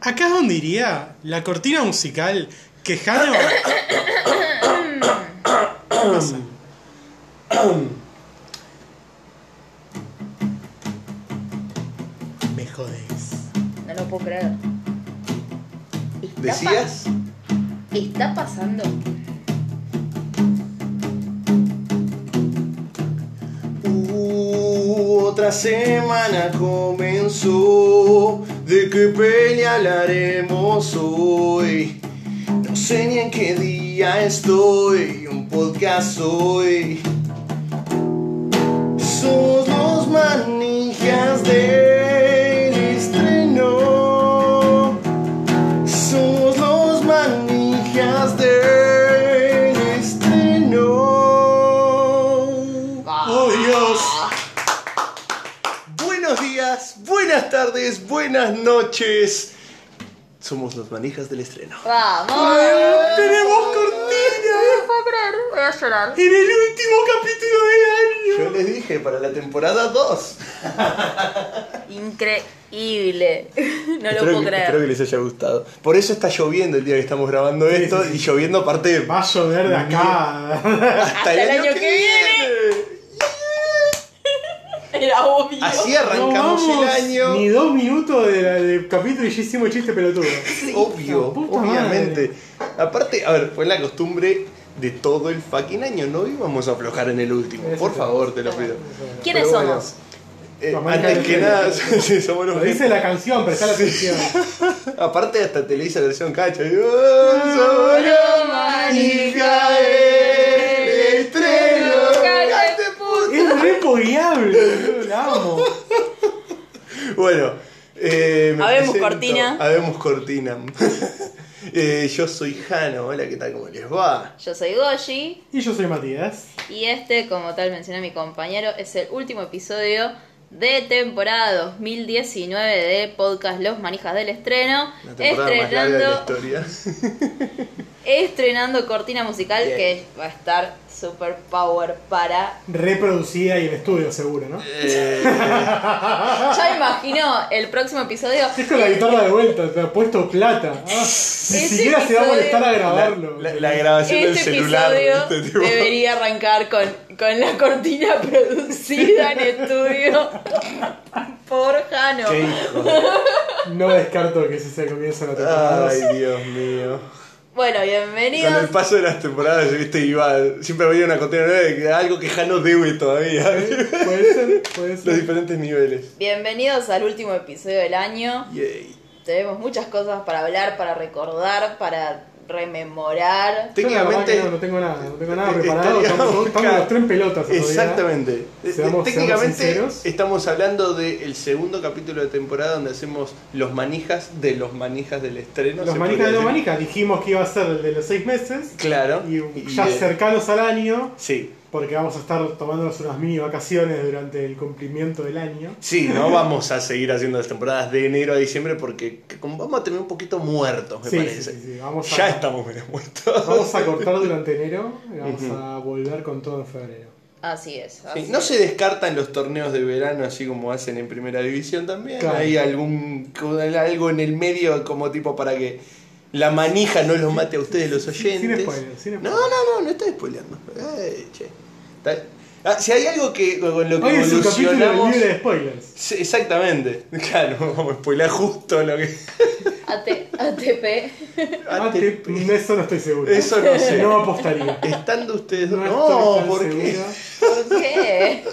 Acá es donde iría la cortina musical que Jano. Me jodés. No lo puedo creer. ¿Está ¿Decías? pa- ¿Está pasando? Uh, otra semana comenzó. ¿De qué pelea hablaremos hoy? No sé ni en qué día estoy. Un podcast hoy. Somos los manijas del tardes, buenas noches. Somos los manijas del estreno. ¡Vamos! ¡Tenemos No cortina! puedo creer, voy a llorar. En el último capítulo del año. Yo les dije para la temporada 2. Increíble. No lo puedo que, creer. espero que les haya gustado. Por eso está lloviendo el día que estamos grabando esto sí, sí. y lloviendo aparte Va a llover de acá. hasta, el año, que, viene. Era obvio. Así No arrancamos vamos el año. Ni dos minutos de la- del capítulo y ya hicimos chiste pelotudo. Obvio, La puta obviamente. Aparte, a ver, fue la costumbre de todo el fucking año. No íbamos a aflojar en el último. Eso Por sí. favor, te lo pido. ¿Quiénes Pero bueno, somos? eh, antes que nada, sí, somos los Lo dice la canción, presta la atención. Aparte hasta te le hice versión cacha. y, "Oh, los manija del estreno". Cállate. Es re pogueable, la amo. Bueno, eh, me Habemos presento. cortina. Habemos cortina. Eh, yo soy Jano, hola, ¿qué tal? ¿Cómo les va? Yo soy Goshi Y yo soy Matías. y este, como tal mencioné mi compañero, es el último episodio de temporada 2019 de podcast Los Manijas del Estreno. La temporada más larga de la historia. estrenando cortina musical Bien. que va a estar super power para Reproducida y en estudio, seguro, ¿no? Eh, Ya imagino el próximo episodio. Es con la guitarra de vuelta, te ha puesto plata. Ah, ni siquiera se va a molestar a la, grabarlo. la- la grabación del Este celular. episodio debería arrancar con, con la cortina producida en estudio por Jano. Qué hijo. No descarto que ese sea el comienzo de la temporada. Ay, Dios mío. Bueno, Con el bienvenidos. paso de las temporadas, viste, iba, siempre había una cortina nueva de algo que Jano debe todavía. Puede ser, puede Los ser. diferentes niveles. Bienvenidos al último episodio del año. Yay. Tenemos muchas cosas para hablar, para recordar, para rememorar. Técnicamente. no, no tengo nada, no tengo nada preparado. Estaríamos Estamos, estamos acá. los tres en pelotas. Exactamente. Seamos- seamos Técnicamente estamos hablando del segundo capítulo de temporada donde hacemos los manijas de los manijas del estreno. Los manijas de los manijas dijimos que iba a ser el de los seis meses. Claro. Y Y ya de- cercanos al año, Sí. Porque vamos a estar tomándonos unas mini vacaciones durante el cumplimiento del año. Sí, no vamos a seguir haciendo las temporadas de enero a diciembre porque vamos a tener un poquito muertos, me Sí, parece. sí, sí, sí, vamos a- ya estamos medio muertos. Vamos a cortar durante enero y vamos a volver con todo en febrero. Así es. así Sí, no es. se descartan los torneos de verano así como hacen en primera división también. Claro. Hay algún algo en el medio como tipo para que la manija no los mate a ustedes los oyentes. Sin spoiler, sin No, spoiler. no, no, no estoy spoileando. Eh, che. Está- Ah, si hay algo que con lo que Hoy es capítulo libre de spoilers. Sí, exactamente. Claro, vamos a spoilear justo lo que. AT- ATP. Te- eso no estoy seguro. Eso no sé. No apostaría. Estando ustedes dos. No, No, ¿por qué? seguro. ¿Por qué?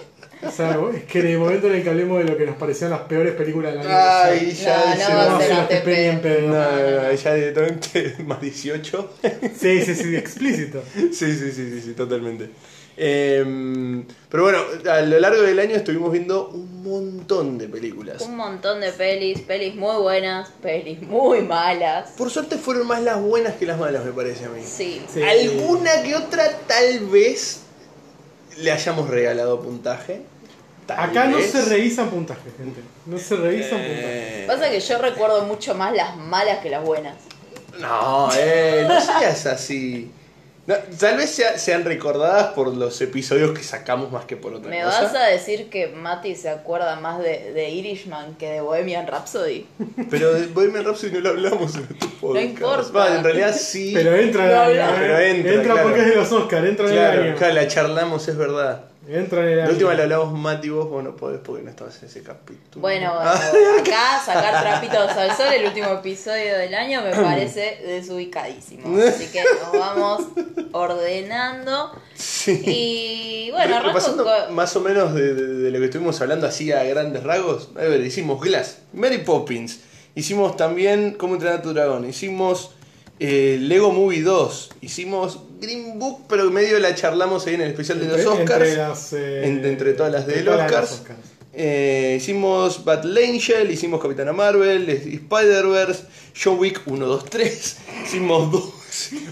O sea, es que en el momento en el que hablemos de lo que nos parecieron las peores películas del año. Ay, o sea, ya No, no dice- va a no las ATP. TP ni en pedo. No, no, no, ya directamente más 18. Sí, sí, sí, explícito. Sí, sí, sí, sí, sí, totalmente. Em, pero bueno, a lo largo del año estuvimos viendo un montón de películas. Un montón de pelis, pelis muy buenas, pelis muy malas. Por suerte fueron más las buenas que las malas, me parece a mí. Sí. Sí. Alguna que otra tal vez le hayamos regalado puntaje. Tal Acá no se revisan puntajes, gente. No se revisan puntajes. Eh, Pasa que yo recuerdo mucho más las malas que las buenas. No, eh, no seas así. No, tal vez sea- sean recordadas por los episodios que sacamos más que por otra ¿Me cosa. vas a decir que Mati se acuerda más de, de Irishman que de Bohemian Rhapsody? Pero de Bohemian Rhapsody no lo hablamos en este podcast. importa. Va, en realidad sí. Pero entra en No, el año, no, ¿eh? pero entra, claro. porque es de los Oscars, entra en el claro, año. claro, la charlamos, es verdad. Entra en el La última la hablamos Mati y vos, vos no podés porque no estabas en ese capítulo. Bueno, acá sacar trapitos al sol, el último episodio del año, me parece desubicadísimo. Así que nos vamos ordenando. sí. Y bueno, con- más o menos de, de- de lo que estuvimos hablando así a grandes rasgos. A ver, hicimos Glass, Mary Poppins, hicimos también Cómo entrenar a tu dragón, hicimos eh, Lego Movie 2, hicimos Green Book, pero medio la charlamos ahí en el especial de los Entre- Oscars. Entre, las, eh, En- entre todas las entre del todas las Oscars. Oscars. Eh, hicimos Battle Angel, hicimos Capitana Marvel, Spider-Verse, John Wick 1, 2, 3, hicimos 2,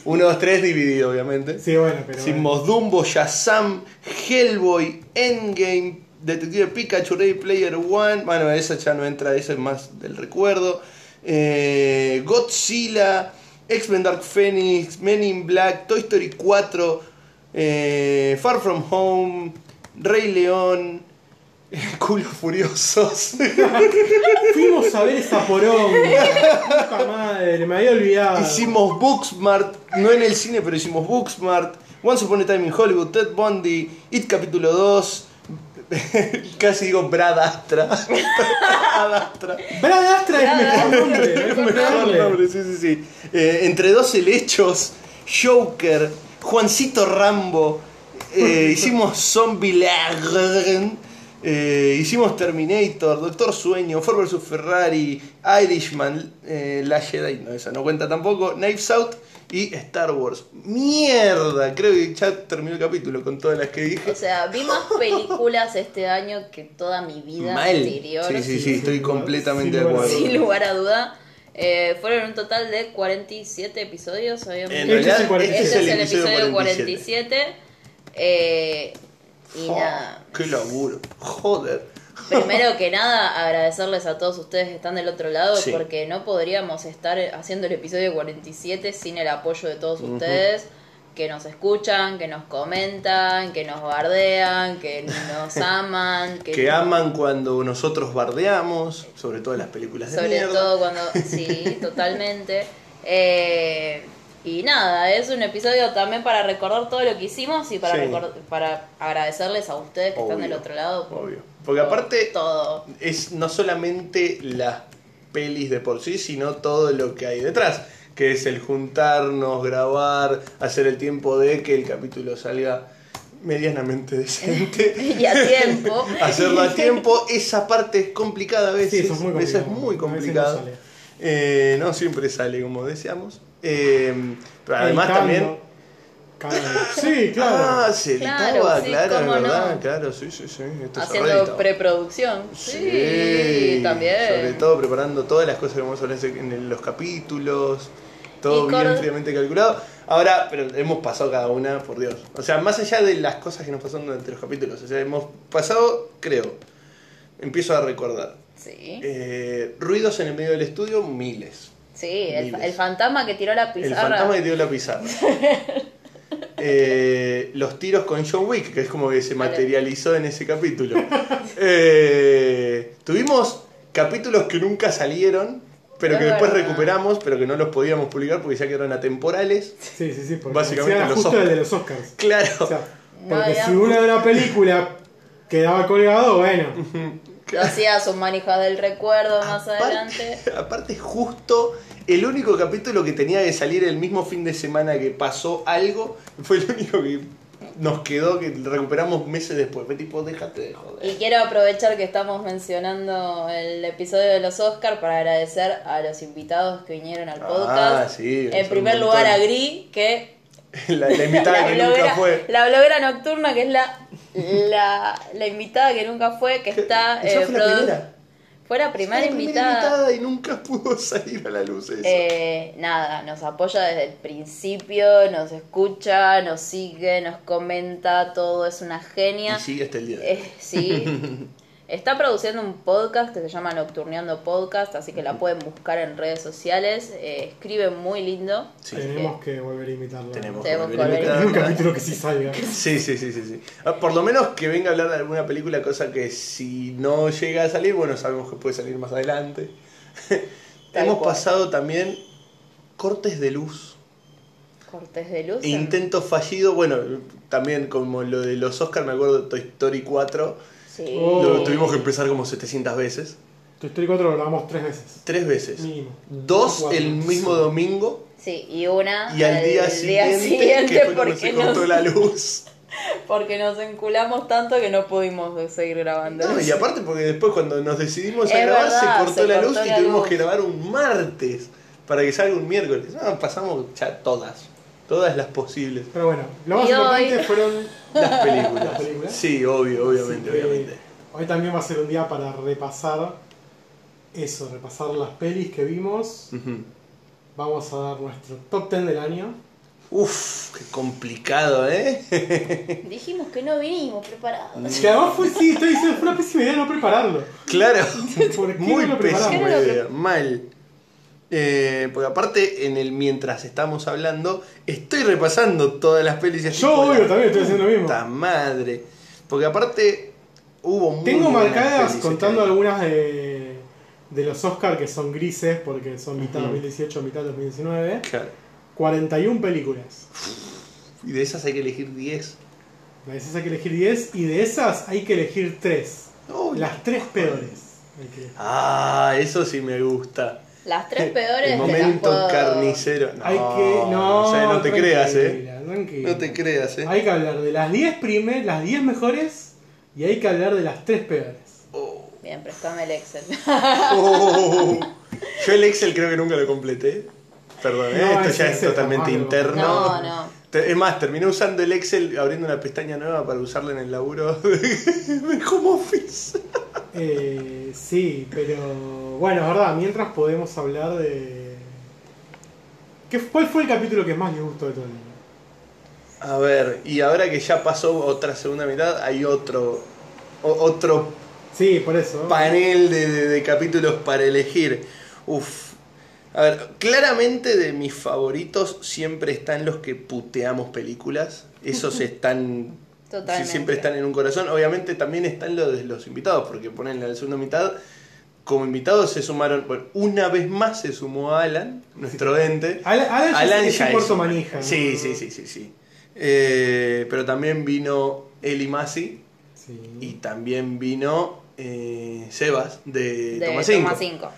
1, 2, 3 dividido obviamente. Sí, bueno, pero. Hicimos Dumbo, Shazam, Hellboy, Endgame, Detective Pikachu, Ready Player One. Bueno, esa ya no entra, esa es más del recuerdo. Eh, Godzilla, X-Men Dark Phoenix, Men in Black, Toy Story 4, eh, Far From Home, Rey León, Culos Furiosos. Fuimos a ver esa poronga. Puta madre, me había olvidado. Hicimos Booksmart, no en el cine, pero hicimos Booksmart, Once Upon a Time in Hollywood, Ted Bundy, It capítulo 2, casi digo Brad Astra. Brad Astra. Brad Astra es mejor nombre. Es mejor Mejor nombre. nombre, sí, sí, sí. Eh, entre dos helechos, Joker, Juancito Rambo, eh, hicimos Zombieland, eh, hicimos Terminator, Doctor Sueño, Ford vs Ferrari, Irishman, eh, La Jedi, no, esa no cuenta tampoco, Knives Out y Star Wars. ¡Mierda! Creo que ya terminó el capítulo con todas las que dije. O sea, vi más películas este año que toda mi vida Mal. anterior. Sí, sí, sí, estoy completamente de acuerdo. Sin lugar a duda. Eh, fueron un total de 47 episodios. Habíamos En Este es el realidad, 47. este Este es el episodio 47. Eh, y Oh, nada. ¡Qué laburo! ¡Joder! Primero que nada, agradecerles a todos ustedes que están del otro lado, Sí. porque no podríamos estar haciendo el episodio 47 sin el apoyo de todos ustedes, que nos escuchan, que nos comentan, que nos bardean, que nos aman, que, que aman cuando nosotros bardeamos, sobre todo en las películas de sobre mierda. todo cuando... Sí, totalmente. Eh, y nada, es un episodio también para recordar todo lo que hicimos y para, Sí. para agradecerles a ustedes que están del otro lado. por obvio. Porque aparte Todo. es no solamente las pelis de por sí, sino todo lo que hay detrás, que es el juntarnos, grabar, hacer el tiempo de que el capítulo salga medianamente decente. Y a tiempo. Hacerlo a tiempo, esa parte es complicada a veces. Sí, eso es muy a veces complicado. es muy A veces no complicado. sale. Eh, no siempre sale como deseamos. Eh, pero además también. Sí, claro. Ah, se Claro, editaba, sí, claro, es verdad, no. claro, sí, sí, sí. Esto Haciendo preproducción. Sí, también. Sobre todo preparando todas las cosas que vamos a hablar en el- los capítulos, todo Y bien cor- fríamente calculado. Ahora, pero hemos pasado cada una, por Dios. O sea, más allá de las cosas que nos pasaron durante los capítulos, o sea, hemos pasado, creo, empiezo a recordar. Sí, eh, ruidos en el medio del estudio, miles. sí el, el fantasma que tiró la El pizarra. fantasma que tiró la pizarra. Eh, los tiros con John Wick, que es como que se materializó en ese capítulo. Eh, tuvimos capítulos que nunca salieron, pero que después recuperamos, pero que no los podíamos publicar porque ya quedaron atemporales. Sí, sí, sí. Porque Básicamente los justo Oscars. el de los Oscars. Claro. O sea, No porque si una de una película quedaba colgado, bueno. Lo hacía su manija del recuerdo más Aparte- adelante. Aparte, justo el único capítulo que tenía que salir el mismo fin de semana que pasó algo, fue el único que nos quedó, que recuperamos meses después. Fue tipo, déjate de joder. Y quiero aprovechar que estamos mencionando el episodio de los Oscars para agradecer a los invitados que vinieron al Ah, podcast. sí, en primer lugar a. Gris, que La, la invitada que bloguera, nunca fue. la bloguera nocturna, que es la, la, la invitada que nunca fue, que está... Eh, fue la primera. Fue la Fue primera la invitada. y nunca pudo salir a la luz eso. Eh, nada, nos apoya desde el principio, nos escucha, nos sigue, nos comenta, todo es una genia. y sigue hasta el día. Eh, sí. Está produciendo un podcast que se llama Nocturneando Podcast, así que la pueden buscar en redes sociales. Eh, escribe muy lindo. Sí. Tenemos que volver a imitarlo. Tenemos que volver a En un capítulo que sí salga. Sí, sí, sí, sí, sí. Ah, Por lo menos que venga a hablar de alguna película, cosa que si no llega a salir, bueno, sabemos que puede salir más adelante. Hemos cual. pasado también cortes de luz. Cortes de luz. E Intento fallido, bueno, también como lo de los Oscars, me acuerdo de Toy Story 4, Sí. Oh. lo tuvimos que empezar como 700 veces. Tu Story 4 lo grabamos tres veces. Tres veces. Mínimo. Dos Cuatro. el mismo domingo Sí, y una y al día siguiente, que fue cuando porque, se cortó nos, la luz. porque nos enculamos tanto que no pudimos seguir grabando. No, y aparte porque después cuando nos decidimos a Es grabar verdad, se cortó se la cortó luz y tuvimos luz. que grabar un martes para que salga un miércoles. No, pasamos ya todas, todas las posibles. Pero bueno, lo más Y importante hoy- fueron Las películas. ¿Las películas? Sí, obvio, obviamente, que obviamente. Hoy también va a ser un día para repasar eso, repasar las pelis que vimos. Vamos a dar nuestro top 10 del año. Uf, qué complicado, ¿eh? Dijimos que no vinimos preparados. Que además fue, sí, estoy diciendo, fue una pésima idea no prepararlo. claro, ¿Por qué muy no lo pésima idea, mal. Eh, porque aparte, en el mientras estamos hablando, estoy repasando todas las pelis. y Yo, obvio, la también estoy haciendo lo mismo. Puta madre. Porque aparte, hubo muy Tengo marcadas, contando este algunas de, de los Oscars que son grises, porque son mitad Ujú. 2018, mitad 2019. Claro. 41 películas. Y de esas hay que elegir 10. De esas hay que elegir 10 y de esas hay que elegir 3. Uy. Las 3 peores. que. Ah, eso sí me gusta. Las tres peores El las momento puedo- carnicero. No, hay que. No, o sea, no te creas, eh. tranquila. No te creas, eh. Hay que hablar de las 10 primeras, las 10 mejores y hay que hablar de las 3 peores. Oh. Bien, préstame el Excel. Oh. Yo el Excel creo que nunca lo completé. Perdón, ¿eh? Esto ya es totalmente interno. No, no. Es más, terminé usando el Excel abriendo una pestaña nueva para usarla en el laburo de home office. Eh, sí, pero bueno, es verdad, mientras podemos hablar de... ¿Qué, ¿Cuál fue el capítulo que más les gustó de todo el año? A ver, y ahora que ya pasó otra segunda mitad, hay otro o- otro Sí, por eso. panel de, de- de capítulos para elegir. Uf. A ver, claramente de mis favoritos siempre están los que puteamos películas. Esos están. Totalmente. Siempre están en un corazón. Obviamente también están los de los invitados, porque ponen la segunda mitad. Como invitados se sumaron. Bueno, una vez más se sumó Alan, nuestro ente. Alan, Alan ya Alan es ya un es puerto un- manija. Sí, sí, sí, sí, sí. Eh, pero también vino Eli Masi Sí. y también vino eh, Sebas de, De Toma 5.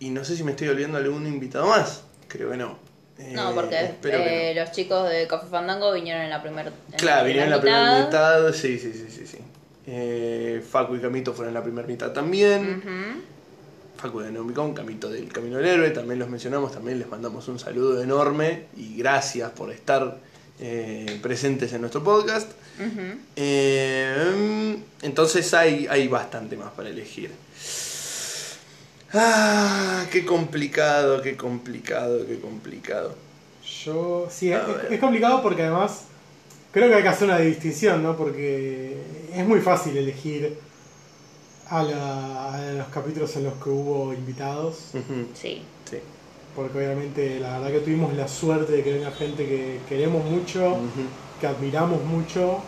5. Y no sé si me estoy olvidando algún invitado más. Creo que no. Eh, No, porque espero que eh, los chicos de Café Fandango vinieron en la primera. Claro, vinieron en la primera mitad. Sí, sí, sí, sí. sí. Eh, Facu y Camito fueron en la primera mitad también. Ujú. Facu de Neomicón, Camito del Camino del Héroe, también los mencionamos, también les mandamos un saludo enorme y gracias por estar eh, presentes en nuestro podcast. Eh, entonces hay, hay bastante más para elegir. Ah, qué complicado, qué complicado, qué complicado. Yo, sí, A es, complicado porque además creo que hay que hacer una distinción, ¿no? Porque es muy fácil elegir a, la- a los capítulos en los que hubo invitados, Sí. Sí. porque obviamente la verdad que tuvimos la suerte de que venga gente que queremos mucho, que admiramos mucho,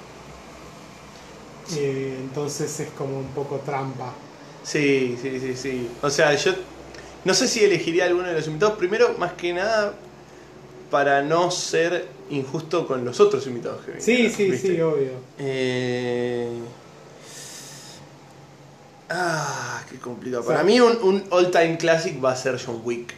eh, entonces es como un poco trampa. Sí, sí, sí, sí. O sea, yo no sé si elegiría alguno de los invitados. Primero, más que nada, para no ser injusto con los otros invitados que vinieron. Sí, sí, ¿viste? sí, obvio. Eh... Ah, qué complicado. Para mí un, un all time classic va a ser John Wick.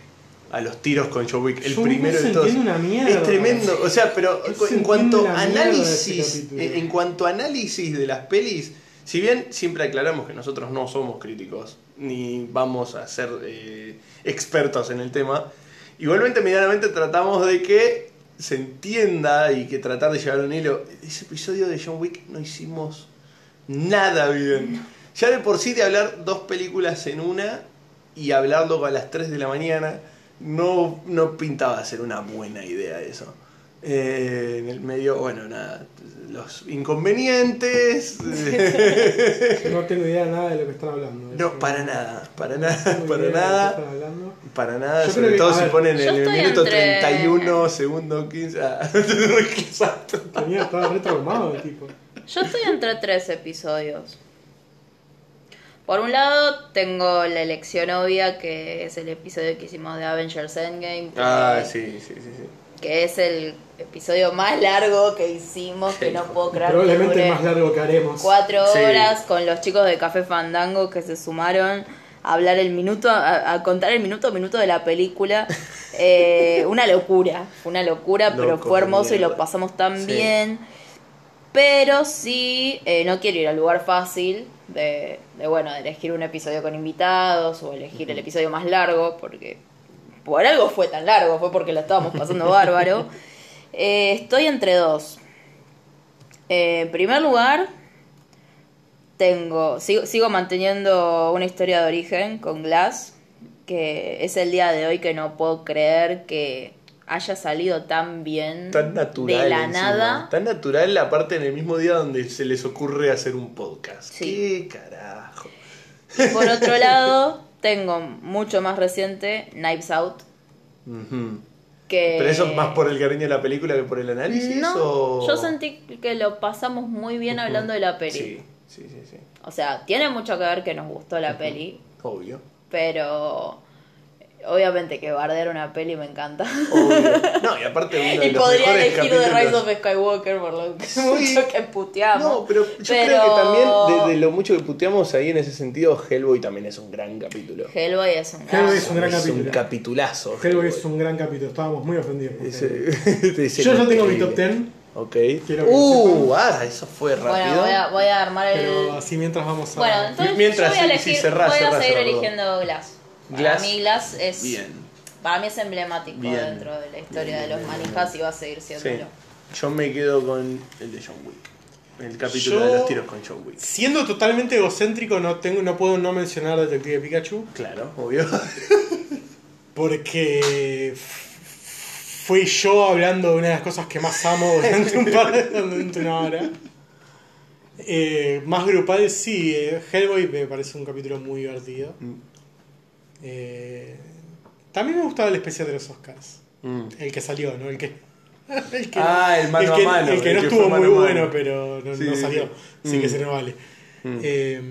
A los tiros con John Wick. El John primero de todos. una mierda. Es tremendo. O sea, pero Se en cuanto análisis, en cuanto a análisis de las pelis, si bien siempre aclaramos que nosotros no somos críticos, ni vamos a ser eh, expertos en el tema, igualmente medianamente tratamos de que se entienda y que tratar de llevar un hilo. Ese episodio de John Wick no hicimos nada bien. Ya de por sí de hablar dos películas en una y hablarlo a las 3 de la mañana, no, no pintaba ser una buena idea eso. Eh, en el medio, bueno, nada, los inconvenientes. No tengo idea de nada de lo que están hablando. no, para nada, para nada, para nada. Para nada, Yo sobre que- todo si ver, ponen en el minuto entre- 31, segundo 15. Ah, exacto. Tenía, estaba re traumado el tipo. Yo estoy entre tres episodios. Por un lado, tengo la elección obvia, que es el episodio que hicimos de Avengers Endgame. Ah, sí, sí, sí. sí. Que es el episodio más largo que hicimos, que no puedo creer Probablemente el más largo que haremos. cuatro Sí. horas con los chicos de Café Fandango que se sumaron a hablar el minuto, a, a contar el minuto a minuto de la película. Eh, una locura, fue una locura, pero fue hermoso y lo pasamos tan Sí. bien. Pero sí, eh, no quiero ir al lugar fácil de, de, bueno, de elegir un episodio con invitados o elegir el episodio más largo, porque por algo fue tan largo, fue porque lo estábamos pasando bárbaro. Eh, estoy entre dos. Eh, en primer lugar, tengo sigo, sigo manteniendo una historia de origen con Glass, que es el día de hoy que no puedo creer que haya salido tan bien Tan natural. de la encima. nada. Tan natural, aparte en el mismo día donde se les ocurre hacer un podcast. Sí. ¿Qué carajo? Y por otro lado, tengo mucho más reciente Knives Out, que ¿Pero eso es más por el cariño de la película que por el análisis? No, o... yo sentí que lo pasamos muy bien hablando de la peli. Sí, sí, sí, sí. O sea, tiene mucho que ver que nos gustó la peli, Obvio. pero obviamente que bardear una peli me encanta. Obvio. No, y aparte uno de y los podría mejores elegir The Rise of Skywalker por lo que Sí. mucho que puteamos. No, pero yo Pero- creo que también de, de lo mucho que puteamos ahí en ese sentido, Hellboy también es un gran capítulo. Hellboy es un Hellboy gran- es un gran es capítulo. un capitulazo. Hellboy es un gran capítulo, estábamos muy ofendidos. por Hellboy. Ese- ese Yo ya tengo mi top 10, Ok. Quiero que Uh, ah, eso fue rápido. Bueno, voy a, voy a armar el... pero así mientras vamos a. Bueno, entonces Mientras, yo voy a sí, sí, elegir, cerrá, voy a cerrá, seguir cerrá, eligiendo Glass. Para mí Glass es... Bien. Para mí es emblemático Bien. dentro de la historia Bien, de los bien, manijas y va a seguir Sí. siendo. Yo me quedo con el de John Wick. El capítulo Yo- de los tiros con John Wick. Siendo totalmente egocéntrico, no tengo no puedo no mencionar Detective Pikachu. Claro, obvio. Porque fui yo hablando de una de las cosas que más amo durante un par de durante una hora. Eh, más grupal, sí. eh, Hellboy me parece un capítulo muy divertido. Mm. Eh, también me gustaba el especial de los Oscars. Mm. El que salió, ¿no? El que. el que Ah, el mano que, a mano, El que el no estuvo muy bueno, pero no, Sí, no sí, salió. sí. Así que Mm. se no vale. Mm. Eh,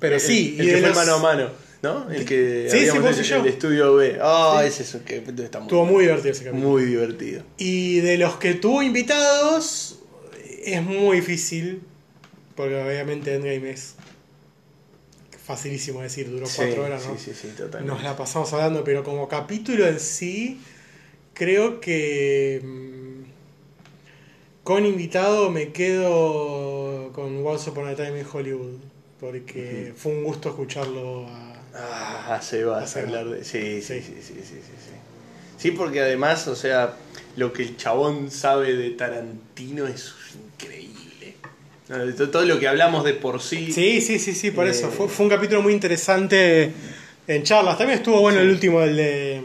pero El- sí, el, y que fue los- mano a mano, ¿no? El que Sí, sí, habíamos vos hecho y yo. el estudio B. Ah, es un que está muy, estuvo muy divertido ese capítulo. muy divertido. Y de los que tuvo invitados, es muy difícil, porque obviamente Endgame es facilísimo decir, duró Sí, cuatro horas, ¿no? sí, sí, sí, totalmente. Nos la pasamos hablando, pero como capítulo en sí, creo que mm, con invitado me quedo con Once Upon a Time in Hollywood, porque fue un gusto escucharlo a... Ah, se va a hablar de. Sí. sí, sí, sí, sí, sí. Sí, porque además, o sea, lo que el chabón sabe de Tarantino es increíble. To- Todo lo que hablamos de por sí. Sí, sí, sí, sí, por Eh, eso. Fue, fue un capítulo muy interesante en charlas. También estuvo bueno Sí. el último, el de,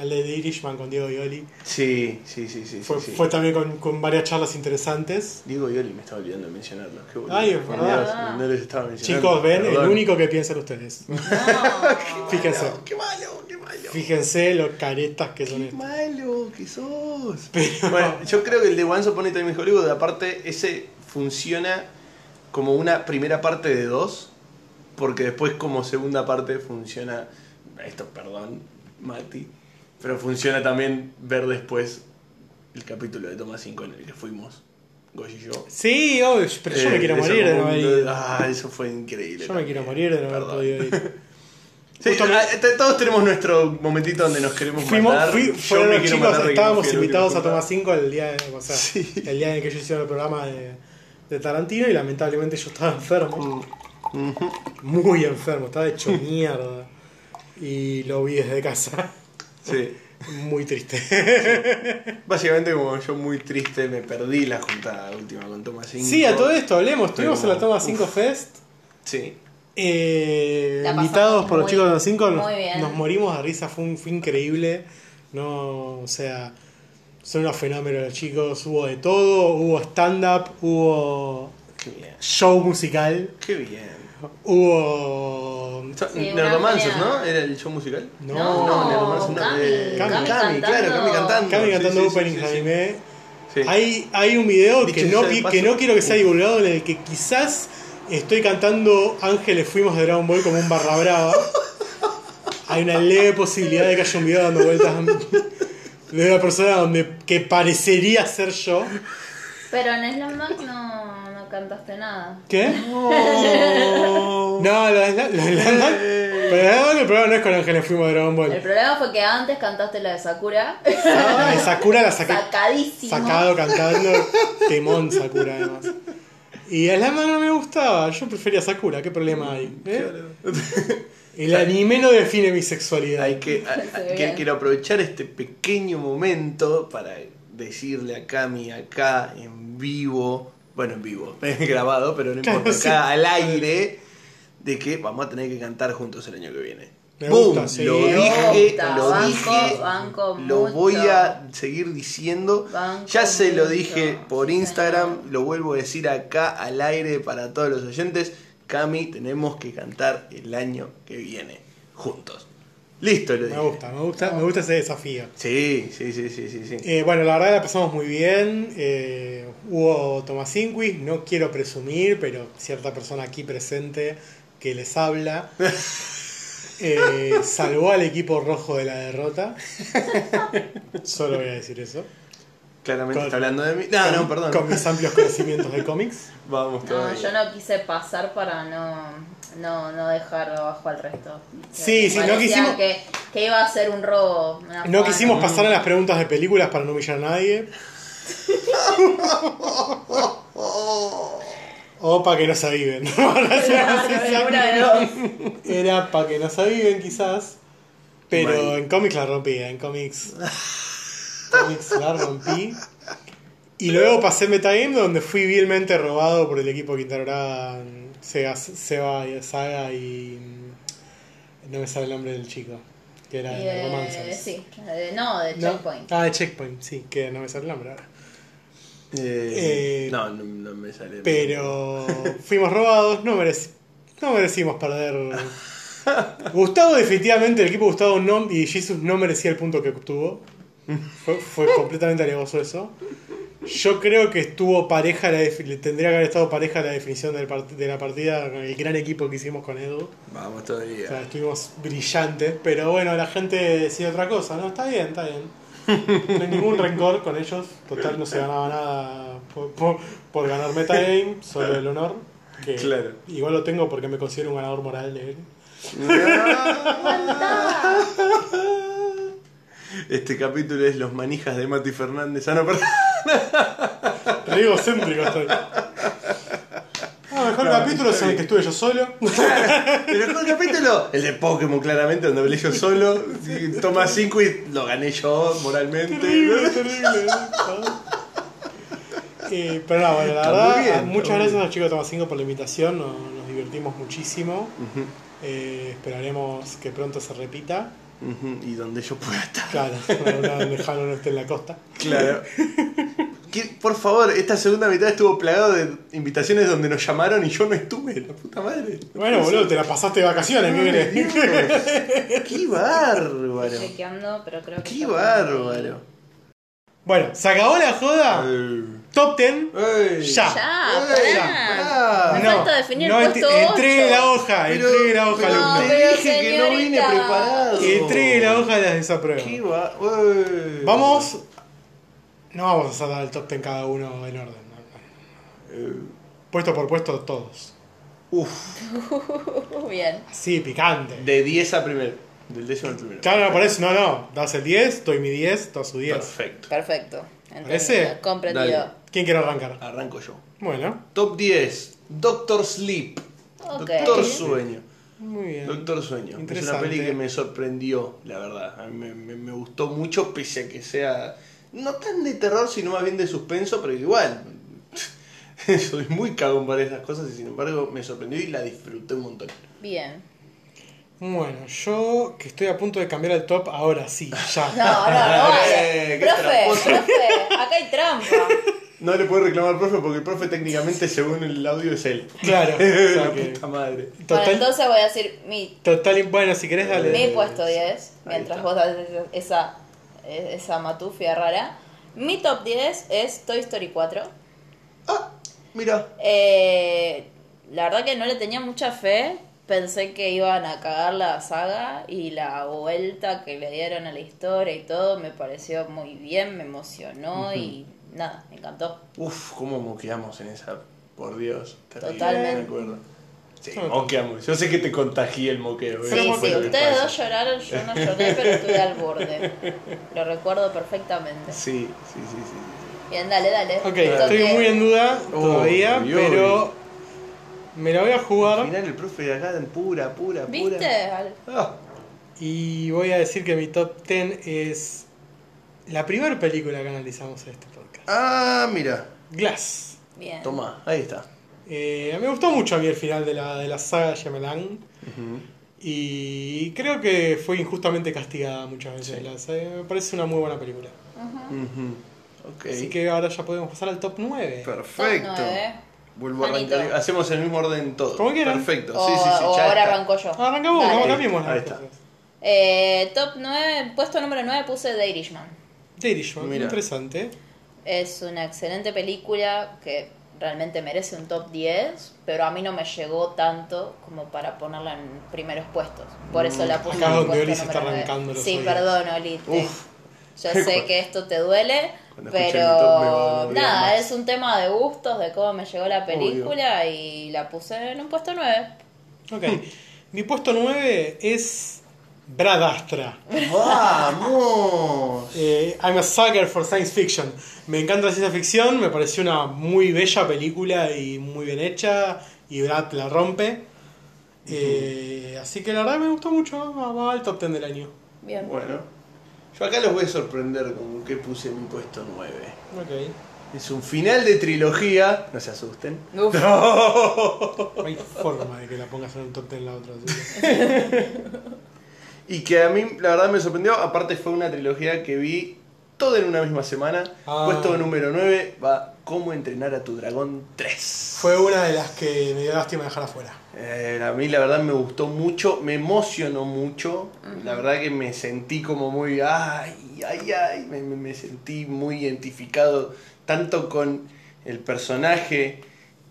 el de The Irishman con Diego Ioli. Sí, sí, sí, sí. Fue, sí, sí. fue también con, con varias charlas interesantes. Digo Yoli, me estaba olvidando de mencionarlo. Qué. Ay, es Por verdad. Dios, no les estaba mencionando. Chicos, ven, Perdón. el único que piensan ustedes. No. Fíjense. Qué malo, qué malo. Fíjense lo caretas que son Qué estos. malo que sos. Pero- Bueno, yo creo que el de Once Upon a Time in Hollywood, aparte, ese funciona como una primera parte de dos, porque después como segunda parte funciona, esto perdón, Mati, pero funciona también ver después el capítulo de Toma 5 en el que fuimos, Goy y yo. Sí, obvio, pero yo me Eh, quiero morir de no haber ido. Ah, eso fue increíble. Yo me quiero morir de no haber podido ir. Sí, Justo me- te- todos tenemos nuestro momentito donde nos queremos Fuimos, matar. fui- fueron los chicos, estábamos invitados a Toma 5 el día, o sea, Sí. el día en el que yo hicieron el programa de, de Tarantino y lamentablemente yo estaba enfermo. Mm. Muy enfermo, estaba hecho mierda. Y lo vi desde casa. Sí. Muy triste. Básicamente como yo muy triste me perdí la juntada última con Toma 5. Sí, a todo esto hablemos. Estuvimos en Pero, la Toma uf. 5 Fest. Sí. eh, invitados por los muy- chicos de Toma 5. Nos, muy bien. nos morimos de risa, fue, un, fue increíble. No, o sea, Son unos fenómenos los chicos. Hubo de todo. Hubo stand-up. Hubo Qué bien. show musical. Qué bien. Hubo. Sí, pelea. ¿no? ¿Era el show musical? No, No, Nerdomancers, no. Cami, eh, Cami Cami, claro, Cami cantando. Cami cantando sí, sí, openings sí, anime. Sí. Hay, hay un video Dicho que no, que no quiero que sea divulgado en el que quizás estoy cantando Ángeles Fuimos de Dragon Ball como un barra brava. Hay una leve posibilidad de que haya un video dando vueltas de una persona donde que parecería ser yo. Pero en Slam no, no cantaste nada. ¿Qué? No. No, lo de la- lo de la- pero el programa no es con Ángeles Fuimos de Dragon El Ball. problema fue que antes cantaste la de Sakura. La de Sakura la saqué Sacadísimo. sacado cantando temón Sakura además. Y a Slama no me gustaba, yo prefería Sakura, ¿qué problema hay? ¿Eh? El anime no define mi sexualidad. Hay que, a- quiero aprovechar este pequeño momento para decirle a Cami acá en vivo, bueno en vivo, grabado, pero no Claro, importa, sí. acá al aire, de que vamos a tener que cantar juntos el año que viene. Me ¡Boom! gusta, sí. Lo dije, gusta, lo banco, dije, banco lo mucho. voy a seguir diciendo. Banco ya se lo dije por Instagram, lo vuelvo a decir acá al aire para todos los oyentes. Cami, tenemos que cantar el año que viene juntos. Listo, lo dije. Me gusta, me gusta, me gusta ese desafío. Sí, sí, sí, sí, sí. sí. Eh, bueno, la verdad la pasamos muy bien. eh, hubo Tomasinquis, no quiero presumir, pero cierta persona aquí presente que les habla eh, salvó al equipo rojo de la derrota. Solo voy a decir eso. Claramente con- está hablando de mí. No, no, perdón. Con mis amplios conocimientos de cómics. Vamos No, todavía. yo no quise pasar para no, no, no dejar abajo al resto. Sí, sí, no quisimos- Que, que iba a ser un robo. No jugada. quisimos pasar a las preguntas de películas para no humillar a nadie. O para que no se aviven. Era para que no se aviven quizás. Pero en cómics la rompí, en cómics. Cómics la rompí. Y luego pasé Metagame donde fui vilmente robado por el equipo que integraban Sega, Seba y Saga y. No me sabe el nombre del chico. Que era de de- Romancers. sí, de- no, de ¿No? Checkpoint. Ah, de Checkpoint, sí, que no me sale el nombre ahora. Eh, Eh, no, no, no me sale. Pero fuimos robados, no, merec- no merecimos perder. Gustavo definitivamente, el equipo Gustavo no, y Jesus no merecía el punto que obtuvo. Fue, fue completamente alevoso eso. Yo creo que estuvo pareja, la tendría que haber estado pareja la definición del part- de la partida con el gran equipo que hicimos con Edu. Vamos O todavía. sea, estuvimos brillantes, pero bueno, la gente decide otra cosa, ¿no? Está bien, está bien. No hay ningún rencor con ellos, total no se ganaba nada por, por- por ganar metagame, solo el honor. Que Claro. Igual lo tengo porque me considero un ganador moral de él. Este capítulo es Los manijas de Mati Fernández. Ah, no, perdón. Re egocéntrico estoy. Ah, mejor capítulo es en el que estuve yo solo. El mejor capítulo, el de Pokémon, claramente, donde hablé yo solo. Sí, Toma 5 y lo gané yo moralmente. terrible, terrible. Eh, pero no, bueno, la Está muy verdad, bien, ah, está muchas muy gracias a los chicos de Toma 5 por la invitación, nos, nos divertimos muchísimo. Ujú, Eh, esperaremos que pronto se repita. Y donde yo pueda estar. Claro, no lejano no esté en la costa. Claro. Por favor, esta segunda mitad estuvo plagado de invitaciones donde nos llamaron y yo no estuve, la puta madre. Bueno, boludo, te la pasaste de vacaciones, mire. Qué bárbaro. Chequeando, pero creo que. Qué bárbaro. Bueno, se acabó la joda. Top 10. Ey. Ya. Ya, Ey, pará. Me falta definir el no, puesto ent- entregue ocho. la hoja, Pero- entregue la hoja, pero No, alumno. te pero dije que no vine señorita. preparado. Entregue la hoja de las desapruebas. Qué va- Ey. Vamos. No vamos a dar el top 10 cada uno en orden. no, no. Eh, Puesto por puesto, todos. Uf, Bien. Sí, picante. de 10 a primero. Del décimo al primero. Claro, no, por eso, no, no. Das el 10, doy mi 10, das su 10. Perfecto. Perfecto. ¿Parece? Entendido, Comprendido. Dale. ¿Quién quiere arrancar? Arranco yo. Bueno, Top 10. Doctor Sleep. Ok. Doctor Sueño. muy bien. Doctor Sueño. Es una peli que me sorprendió, la verdad. A mí me, me- me gustó mucho, pese a que sea no tan de terror, sino más bien de suspenso, pero igual. Soy muy cagón para esas cosas y sin embargo me sorprendió y la disfruté un montón. Bien. Bueno, yo que estoy a punto de cambiar el top, ahora sí, ya. No, no, no vale. Eh, profe, profe, acá hay trampa. No le puedes reclamar al profe porque el profe técnicamente, según el audio, es él. Claro, La sea que- puta madre. Bueno, entonces voy a decir mi, total, bueno, si querés dale. mi dale. puesto 10, mientras vos haces esa, esa matufia rara. Mi top 10 es Toy Story 4. Ah, mira. Eh, la verdad que no le tenía mucha fe. Pensé que iban a cagar la saga y la vuelta que le dieron a la historia y todo me pareció muy bien, me emocionó y nada, me encantó. Uf, cómo moqueamos en esa. Por Dios. terrible, Totalmente. Me acuerdo. Sí, No, moqueamos. Yo sé que te contagié el moqueo. Sí, fue sí, lo que ustedes dos lloraron, yo no lloré, pero estuve al borde. Lo recuerdo perfectamente. Sí, sí, sí, sí. Bien, dale, dale. Ok, estoy muy en duda todavía, uy. pero me la voy a Al jugar final el profe de acá en pura, pura, ¿Viste? pura. Al- Ah, y voy a decir que mi top 10 es la primera película que analizamos en este podcast. Ah, mira. Glass. Bien. Toma, ahí está. Eh, me gustó mucho a mí el final de la, de la saga Shyamalan. Ujú. Y creo que fue injustamente castigada muchas veces. Sí. La saga. me parece una muy buena película. Ujú. Ok. Así que ahora ya podemos pasar al top 9. Perfecto. Top nueve. Vuelvo a arrancar. Hacemos el mismo orden todo. Como quieran. Perfecto. O, sí, sí, sí. o ahora está. arranco yo. Arrancamos, Dale. no cambiemos Ahí está. Eh, top 9, puesto número 9 puse The Irishman. The Irishman, Mira. interesante. Es una excelente película que realmente merece un top 10, pero a mí no me llegó tanto como para ponerla en primeros puestos. Por eso la puse Acá en donde puesto Oli se está arrancando los Sí, oídos. perdón, Oli. te- Uf. Yo sé que esto te duele, Cuando pero nada, más. es un tema de gustos, de cómo me llegó la película y la puse en un puesto 9. Ok. Mi puesto 9 es Brad Astra. ¡Vamos! Eh, I'm a sucker for science fiction. Me encanta la ciencia ficción, me pareció una muy bella película y muy bien hecha. Y Brad la rompe. Eh, así que la verdad me gustó mucho. Va, va al top 10 del año. Bien. Bueno, yo acá los voy a sorprender con que puse mi puesto 9. Ok. Es un final de trilogía, no se asusten. Uf. No hay forma de que la pongas en un top 10 la otra. así que- Y que a mí la verdad me sorprendió, aparte fue una trilogía que vi toda en una misma semana. Ah. Puesto número 9 va Cómo entrenar a tu dragón 3. Fue una de las que me dio lástima dejar afuera. Eh, a mí la verdad me gustó mucho, me emocionó mucho. La verdad que me sentí como muy, ay, ay, ay, me, me- me sentí muy identificado tanto con el personaje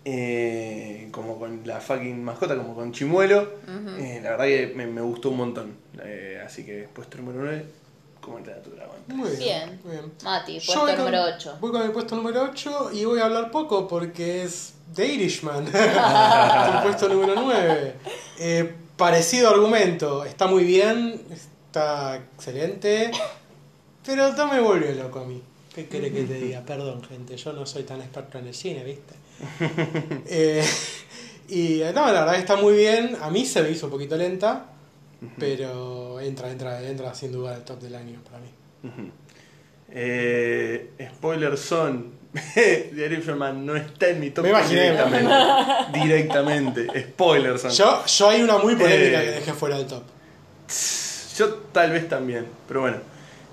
eh, como con la fucking mascota, como con Chimuelo. Eh, la verdad que me, me gustó un montón. Eh, así que puesto número 9, ¿cómo entrenar a tu dragón? Muy bien. Muy bien. Mati, Yo puesto con- número 8. Voy con el puesto número 8 y voy a hablar poco porque es The Irishman. el puesto número 9. Eh, parecido argumento. Está muy bien, está excelente, pero no me vuelve loco a mí. ¿Qué quiere que te diga? Perdón, gente, yo no soy tan experto en el cine, ¿viste? Eh, y no, la verdad que está muy bien. A mí se me hizo un poquito lenta, pero entra, entra, entra sin duda al top del año para mí. Eh, spoiler son. The no está en mi top Me imaginé. directamente. directamente. Spoiler son. Yo, yo hay una muy polémica Eh. que dejé fuera del top. Yo tal vez también, pero bueno.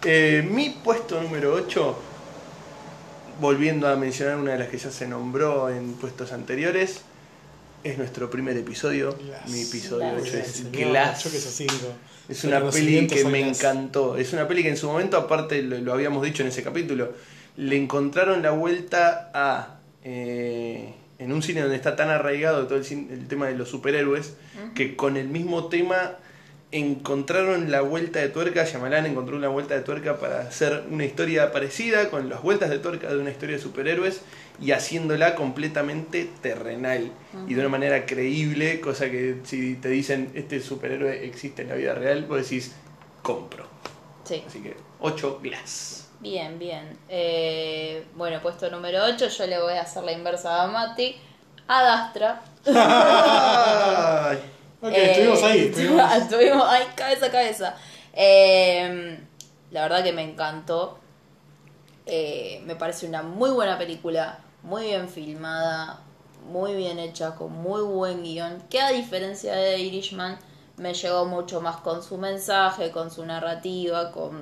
Eh, mi puesto número 8, volviendo a mencionar una de las que ya se nombró en puestos anteriores, es nuestro primer episodio. Glass. Mi episodio Glass. 8 es Glass. Yo que. Es una peli que me Glass. encantó. Es una peli que en su momento, aparte lo, lo habíamos dicho en ese capítulo, le encontraron la vuelta a. eh, en un cine donde está tan arraigado todo el, el tema de los superhéroes, que con el mismo tema encontraron la vuelta de tuerca. Shyamalan encontró una vuelta de tuerca para hacer una historia parecida con las vueltas de tuerca de una historia de superhéroes y haciéndola completamente terrenal y de una manera creíble, cosa que si te dicen este superhéroe existe en la vida real, vos decís compro. Sí. Así que 8 glass. Bien, bien. Eh, bueno, puesto número 8, yo le voy a hacer la inversa a Mati. Adastra. Ok, Eh, estuvimos ahí. Estuvimos... estuvimos ahí, cabeza a cabeza. Eh, la verdad que me encantó. Eh, me parece una muy buena película, muy bien filmada, muy bien hecha, con muy buen guion. Que a diferencia de Irishman, me llegó mucho más con su mensaje, con su narrativa, con,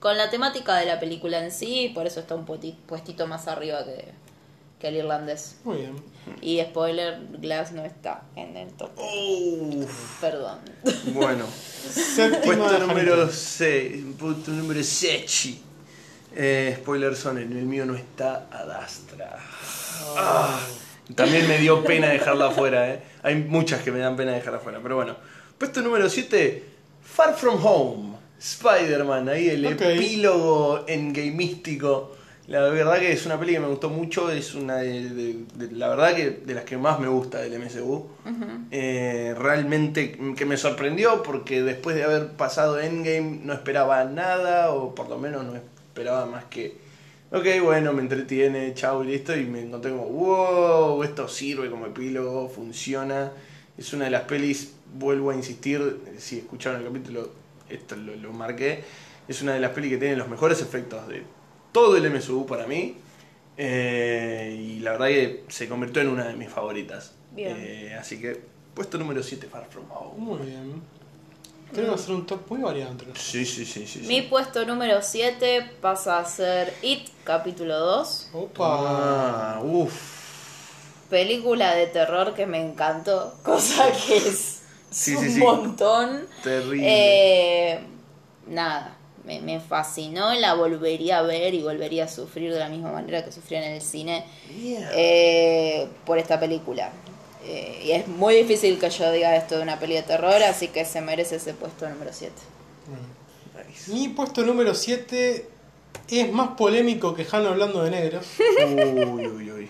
con la temática de la película en sí, por eso está un puesti- puestito más arriba que, que el irlandés. Muy bien. Y spoiler, Glass no está en el top. Uf, Perdón. bueno. Puesto número Juanito. 6. Puesto número 6. Eh, spoiler son, en el mío no está Adastra. Ah, también me dio pena dejarla afuera, eh. Hay muchas que me dan pena dejarla afuera, pero bueno. Puesto número 7, Far From Home. Spider-Man, ahí el epílogo en místico. La verdad que es una peli que me gustó mucho, es una de, de- de- la verdad que de las que más me gusta del MCU. Eh, realmente que me sorprendió porque después de haber pasado Endgame no esperaba nada o por lo menos no esperaba más que ok bueno me entretiene chau y listo y me encontré como wow esto sirve como epílogo funciona es una de las pelis vuelvo a insistir si escucharon el capítulo esto lo, lo marqué es una de las pelis que tiene los mejores efectos de todo el MCU para mí eh, y la verdad que se convirtió en una de mis favoritas Bien. Eh, así que puesto número 7 Far From Home Muy bien. Creo que va a ser un top muy variado entre nosotros. Sí, sí, sí, sí. sí. Mi puesto número 7 pasa a ser It, capítulo 2. Opa. Ah, uff. Película de terror que me encantó, cosa que es Sí, un sí, sí. montón. Terrible. Eh, nada, me, me fascinó, la volvería a ver y volvería a sufrir de la misma manera que sufrí en el cine Yeah. eh, por esta película. Eh, y es muy difícil que yo diga esto de una peli de terror, así que se merece ese puesto número 7. Bueno. Nice. Mi puesto número 7 es más polémico que Han hablando de negros, Uy, uy, uy.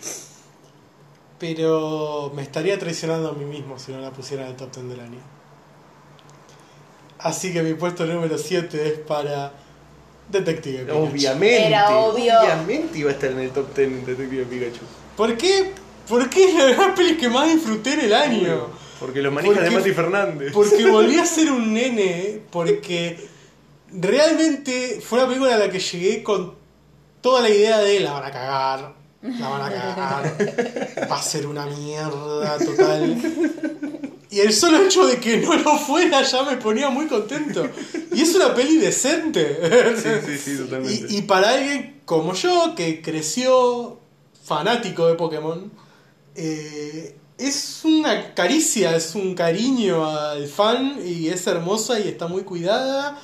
pero me estaría traicionando a mí mismo si no la pusiera en el top 10 del año. Así que mi puesto número 7 es para Detective Pikachu. Obviamente. Era obvio. Obviamente iba a estar en el top 10 en Detective Pikachu. ¿Por qué? ¿Por qué es la de las pelis que más disfruté en el año? Porque los manijas de Porque- Mati Fernández. Porque volví a ser un nene, porque realmente fue una película a la que llegué con toda la idea de la van a cagar, la van a cagar, va a ser una mierda total. Y el solo hecho de que no lo fuera ya me ponía muy contento. Y es una peli decente. Sí, sí, sí, totalmente. Y, y para alguien como yo, que creció fanático de Pokémon, eh, es una caricia, es un cariño al fan y es hermosa y está muy cuidada.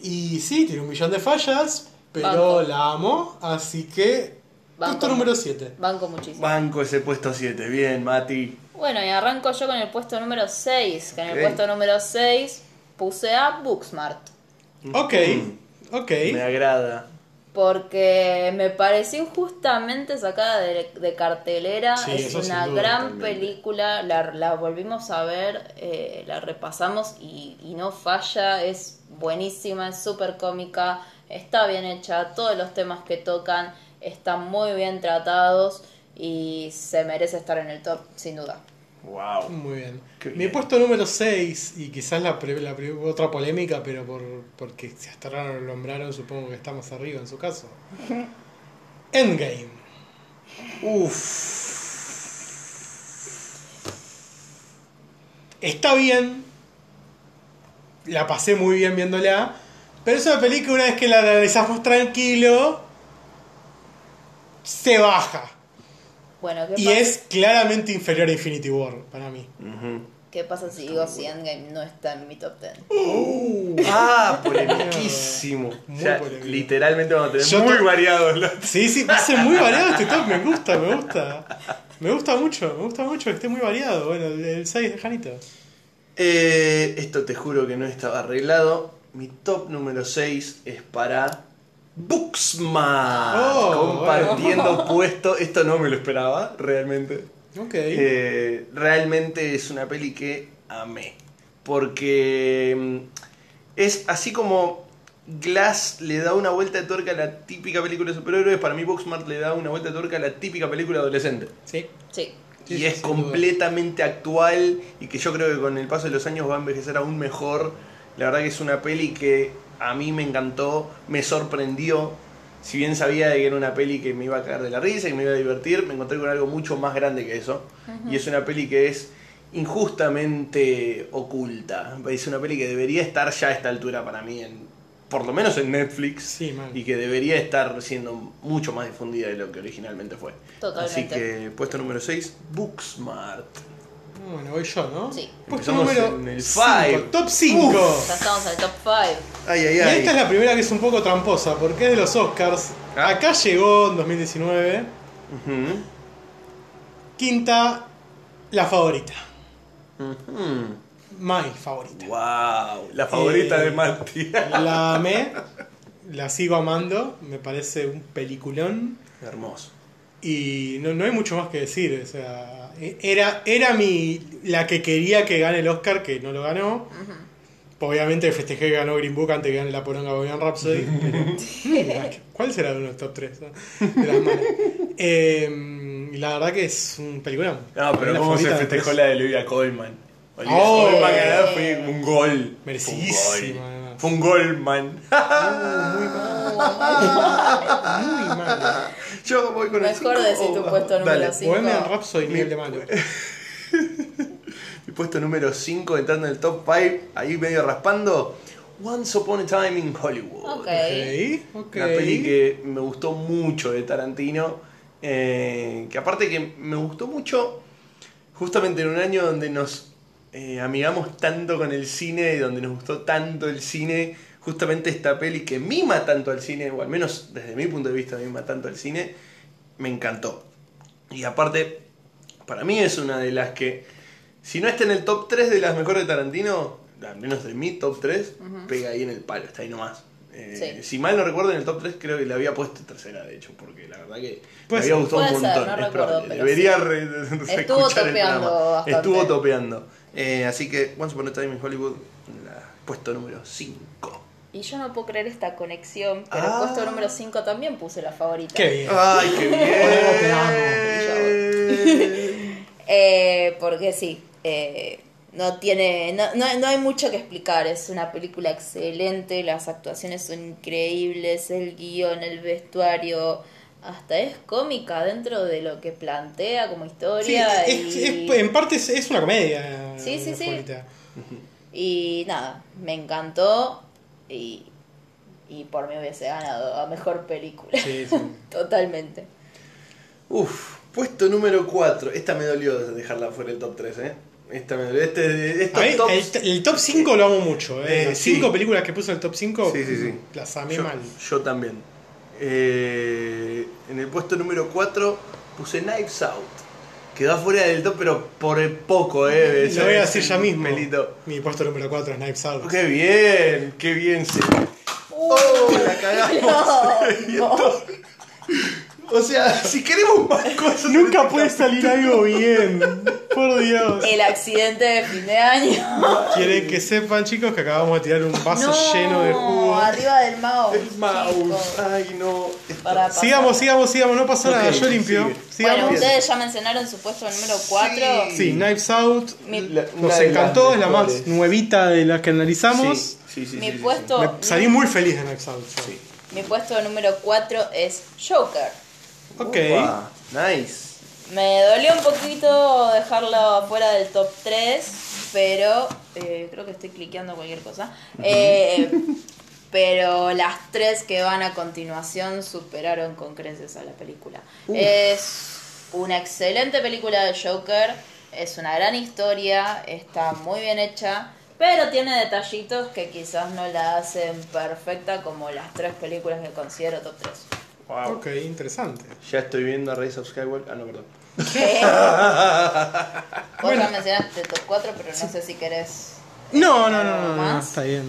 Y sí, tiene un millón de fallas, pero Banco. la amo, así que... Banco. Punto número 7. Banco muchísimo. Banco ese puesto 7. Bien, Mati. Bueno, y arranco yo con el puesto número 6, que en el Ok. puesto número 6 puse a Booksmart. Ok, ok. Me agrada. Porque me pareció injustamente sacada de, de cartelera. Sí, es eso sin una duda, gran totalmente. película. La, la volvimos a ver, eh, la repasamos y, y no falla. Es buenísima, es súper cómica, está bien hecha. Todos los temas que tocan están muy bien tratados y se merece estar en el top, sin duda. Wow. Muy bien. Mi bien. puesto número 6, y quizás la, pre- la pre- otra polémica, pero por, porque si hasta ahora lo nombraron, supongo que está más arriba en su caso. Endgame. Está bien. La pasé muy bien viéndola. Pero es una película, una vez que la analizamos tranquilo, se baja. Bueno, ¿qué, Y pasa, es claramente inferior a Infinity War para mí. ¿qué pasa si digo si Endgame no está en mi top 10? Ah, polemiquísimo. Muy O sea, polémico. literalmente vamos a tener Yo muy to- variados los. Sí, sí, va a ser muy variado este top, me gusta, me gusta. Me gusta mucho, me gusta mucho que esté muy variado. Bueno, el, el 6 de Janito. Eh, esto te juro que no estaba arreglado. Mi top número 6 es para Booksmart. Oh, compartiendo puesto. Esto no me lo esperaba, realmente. Ok. Eh, realmente es una peli que amé. Porque mm, es así como Glass le da una vuelta de tuerca a la típica película de superhéroes, para mí Booksmart le da una vuelta de tuerca a la típica película adolescente. sí. Sí. Y sí, es duda. completamente actual y que yo creo que con el paso de los años va a envejecer aún mejor. La verdad que es una peli que a mí me encantó, me sorprendió. Si bien sabía de que era una peli que me iba a caer de la risa y me iba a divertir, me encontré con algo mucho más grande que eso. Y es una peli que es injustamente oculta. Es una peli que debería estar ya a esta altura para mí, en, por lo menos en Netflix, Sí, y que debería estar siendo mucho más difundida de lo que originalmente fue. Totalmente. Así que puesto número 6, Booksmart. Bueno, voy yo, ¿no? Sí. Puesto Empezamos número en el cinco, five. Top 5. Ya estamos en el top 5. Ay, ay, Y ay. esta es la primera que es un poco tramposa, porque es de los Oscars. Ah. Acá llegó en 2019. Ujú. Quinta, la favorita. Ujú. My favorita. Wow, la favorita Eh, de Mati. La amé, la sigo amando, me parece un peliculón. Hermoso. Y no, no hay mucho más que decir. O sea, era, era mi, la que quería que gane el Oscar, que no lo ganó. Obviamente festejé que ganó Green Book antes que gane la poronga Bohemian Rhapsody. pero- ¿Cuál será de unos top 3? De las malas. Eh, y la verdad que es un peliculón. No, pero La ¿cómo se festejó la de Olivia Colman? Olivia Oh. Colman fue un gol. Merecidísimo, Fue un gol. además. Fue un gol, man. Muy mal. Yo voy con el Mejor cinco. decir tu Oh, puesto número dale. cinco. Bohemian Rhapsody nivel de malo. Mi puesto número 5 entrando en el top 5, ahí medio raspando. Once Upon a Time in Hollywood. Ok. Ok, ok. Una peli que me gustó mucho de Tarantino. eh, que aparte que me gustó mucho justamente en un año donde nos eh, amigamos tanto con el cine y donde nos gustó tanto el cine. Justamente esta peli que mima tanto al cine, o al menos desde mi punto de vista mima tanto al cine, me encantó. Y aparte, para mí es una de las que, si no está en el top 3 de las mejores de Tarantino, al menos de mi top 3, pega ahí en el palo, está ahí nomás. Eh, Sí. Si mal no recuerdo, en el top 3 creo que le había puesto tercera, de hecho, porque la verdad que me había gustado un ser, montón. no es recuerdo, probable. Debería sí. re- Estuvo reescuchar el topeando programa. bastante. Estuvo topeando. Eh, así que Once Upon a Time in Hollywood, la, puesto número 5. Y yo no puedo creer esta conexión, pero Ah. puesto número 5 también puse la favorita. Qué bien. ¡Ay, qué bien! Eh, porque sí, eh, no tiene, no, no, no hay mucho que explicar, es una película excelente, las actuaciones son increíbles, el guion, el vestuario, hasta es cómica dentro de lo que plantea como Sí, historia. es- y, es- en parte es, es una comedia. Sí, sí, sí. y nada, me encantó y, y por mí hubiese ganado a mejor película. Sí, sí. Totalmente. Uf, puesto número 4. Esta me dolió dejarla fuera del top 3, ¿eh? Esta me dolió. Este, estos mí, tops- el, el top 5 lo amo mucho. ¿eh? Eh, Las sí. 5 películas que puso en el top 5 Sí, sí, sí. las amé yo, mal. yo también. Eh, en el puesto número 4 puse Knives Out. Quedó afuera del top, pero por poco, ¿eh? Lo voy a decir ya mismo. pelito. Mi puesto número 4 es Knives Out. ¡Qué bien! ¡Qué bien se... ¡Oh! La cagamos. No, O sea, si queremos más cosas... Nunca puede salir algo bien. Por Dios. El accidente de fin de año. Quieren que sepan, chicos, que acabamos de tirar un vaso no, lleno de jugo. arriba del mouse. El mouse. chicos. Ay, no. Para. Sigamos, sigamos, sigamos. No pasa Ok, nada. Yo limpio. Bueno, ustedes ya mencionaron su puesto número 4. Sí, Knives Out. Mi, La- Nos encantó, es la más nuevita de las que analizamos. Sí, sí, sí, mi sí, sí, puesto, Me salí muy feliz de Knives Out. sí. mi puesto número 4 es Joker. Ok. Upa, nice. Me dolió un poquito dejarlo fuera del top 3, pero eh, creo que estoy cliqueando cualquier cosa. Eh, pero las tres que van a continuación superaron con creces a la película. Es una excelente película de Joker, es una gran historia, está muy bien hecha, pero tiene detallitos que quizás no la hacen perfecta como las tres películas que considero top 3. Wow. Ok, interesante. Ya estoy viendo a Rise of Skywalker. Ah, no, perdón. ¿Qué? Vos Bueno. mencionaste top 4, pero no sé si querés. No, no, no, no, no, está bien.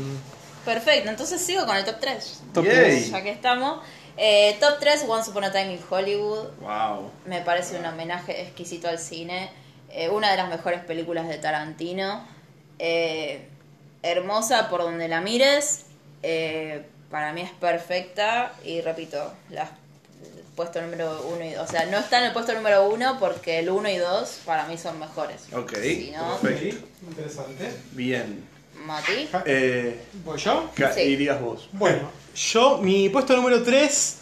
Perfecto, entonces sigo con el top 3. Top Yay. tres. Ya que estamos. Eh, top 3, Once Upon a Time in Hollywood. Wow. Me parece un homenaje exquisito al cine. Eh, una de las mejores películas de Tarantino. Eh, hermosa por donde la mires. Eh, para mí es perfecta. Y repito, las puesto número 1 y 2. O sea, no está en el puesto número 1 porque el 1 y 2 para mí son mejores. Ok, Si no, perfecto. Interesante. Bien. Mati. Eh, ¿Voy yo? ¿Qué Sí. dirías vos? Bueno, yo, mi puesto número 3.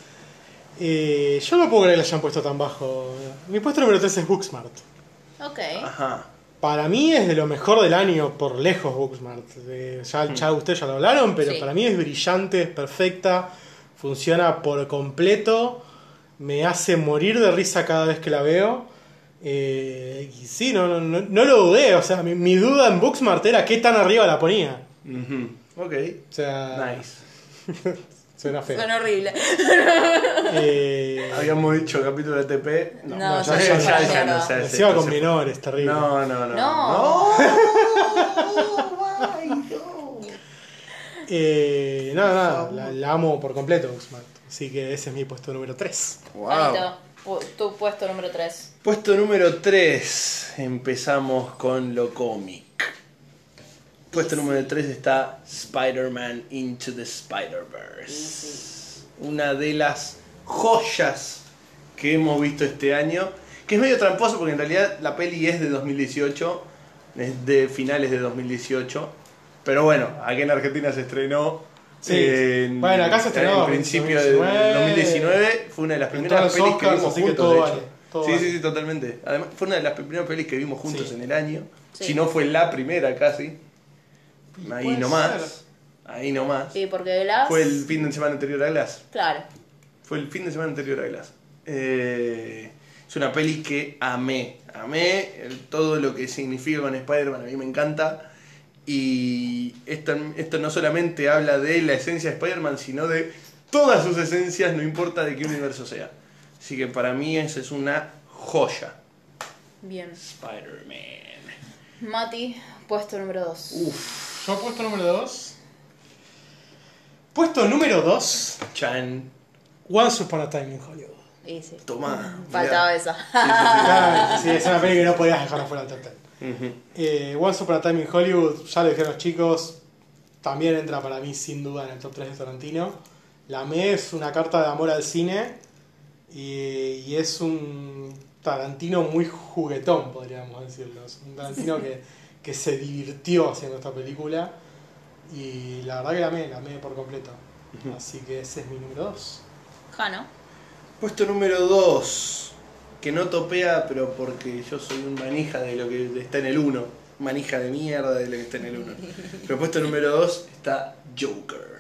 yo no puedo creer que lo hayan puesto tan bajo. Mi puesto número 3 es Booksmart. Ok. Ajá. Para mí es de lo mejor del año, por lejos, Booksmart. Eh, ya, ya ustedes ya lo hablaron, pero Sí. para mí es brillante, es perfecta, funciona por completo, me hace morir de risa cada vez que la veo. Eh, y sí, no, no, no, no lo dudé, o sea, mi, mi duda en Booksmart era qué tan arriba la ponía. Ok, O sea, nice. suena feo. Suena horrible. Eh, Habíamos dicho capítulo de TP. No, no, ya, ya- ya, ya- ya no no. sé. encima con se- menores, terrible. No, no, no. No. No. Eh, nada, nada, la, la amo por completo, Booksmart. Así que ese es mi puesto número 3. Wow. Juanito, pu- tu puesto número 3. Puesto número 3. Empezamos con lo cómic. Puesto número 3 está Spider-Man Into the Spider-Verse. Una de las joyas que hemos visto este año. Que es medio tramposo porque en realidad la peli es de 2018. Es de finales de 2018. Pero bueno, aquí en Argentina se estrenó. Sí. en- Bueno, acá se estrenó En principio de 2019. 2019. Fue una de las primeras pelis Oscars, que vimos que juntos, todo de vale, hecho. todo sí, vale. sí, sí, totalmente. Además, fue una de las primeras pelis que vimos juntos Sí. en el año. Sí. Si no fue la primera casi. Ahí nomás. ser. Ahí nomás. Sí, porque Glass. Fue el fin de semana anterior a Glass. Claro. Fue el fin de semana anterior a Glass. Eh, es una peli que amé. Amé el- todo lo que significa con Spider-Man. A mí me encanta. Y esto, esto no solamente habla de la esencia de Spider-Man, sino de todas sus esencias, no importa de qué universo sea. Así que para mí esa es una joya. Bien. Spider-Man. Mati, puesto número 2. Uf, Yo puesto número 2. Puesto número 2. Chan, Once Upon a Time in Hollywood. Y sí. toma. Faltaba mirá. esa. Ah, sí, es una peli que no podías dejar fuera del top 10. Ujú. Eh, Once Upon a Time in Hollywood, ya lo dijeron los chicos, también entra para mí sin duda en el top 3 de Tarantino. La ME es una carta de amor al cine y, y es un Tarantino muy juguetón, podríamos decirlo. Es un Tarantino que, que se divirtió haciendo esta película y la verdad que la amé, la amé por completo. Así que ese es mi número 2. Jano. Puesto número 2, que no topea, pero porque yo soy un manija de lo que está en el 1. Manija de mierda de lo que está en el 1. Pero puesto número 2 está Joker.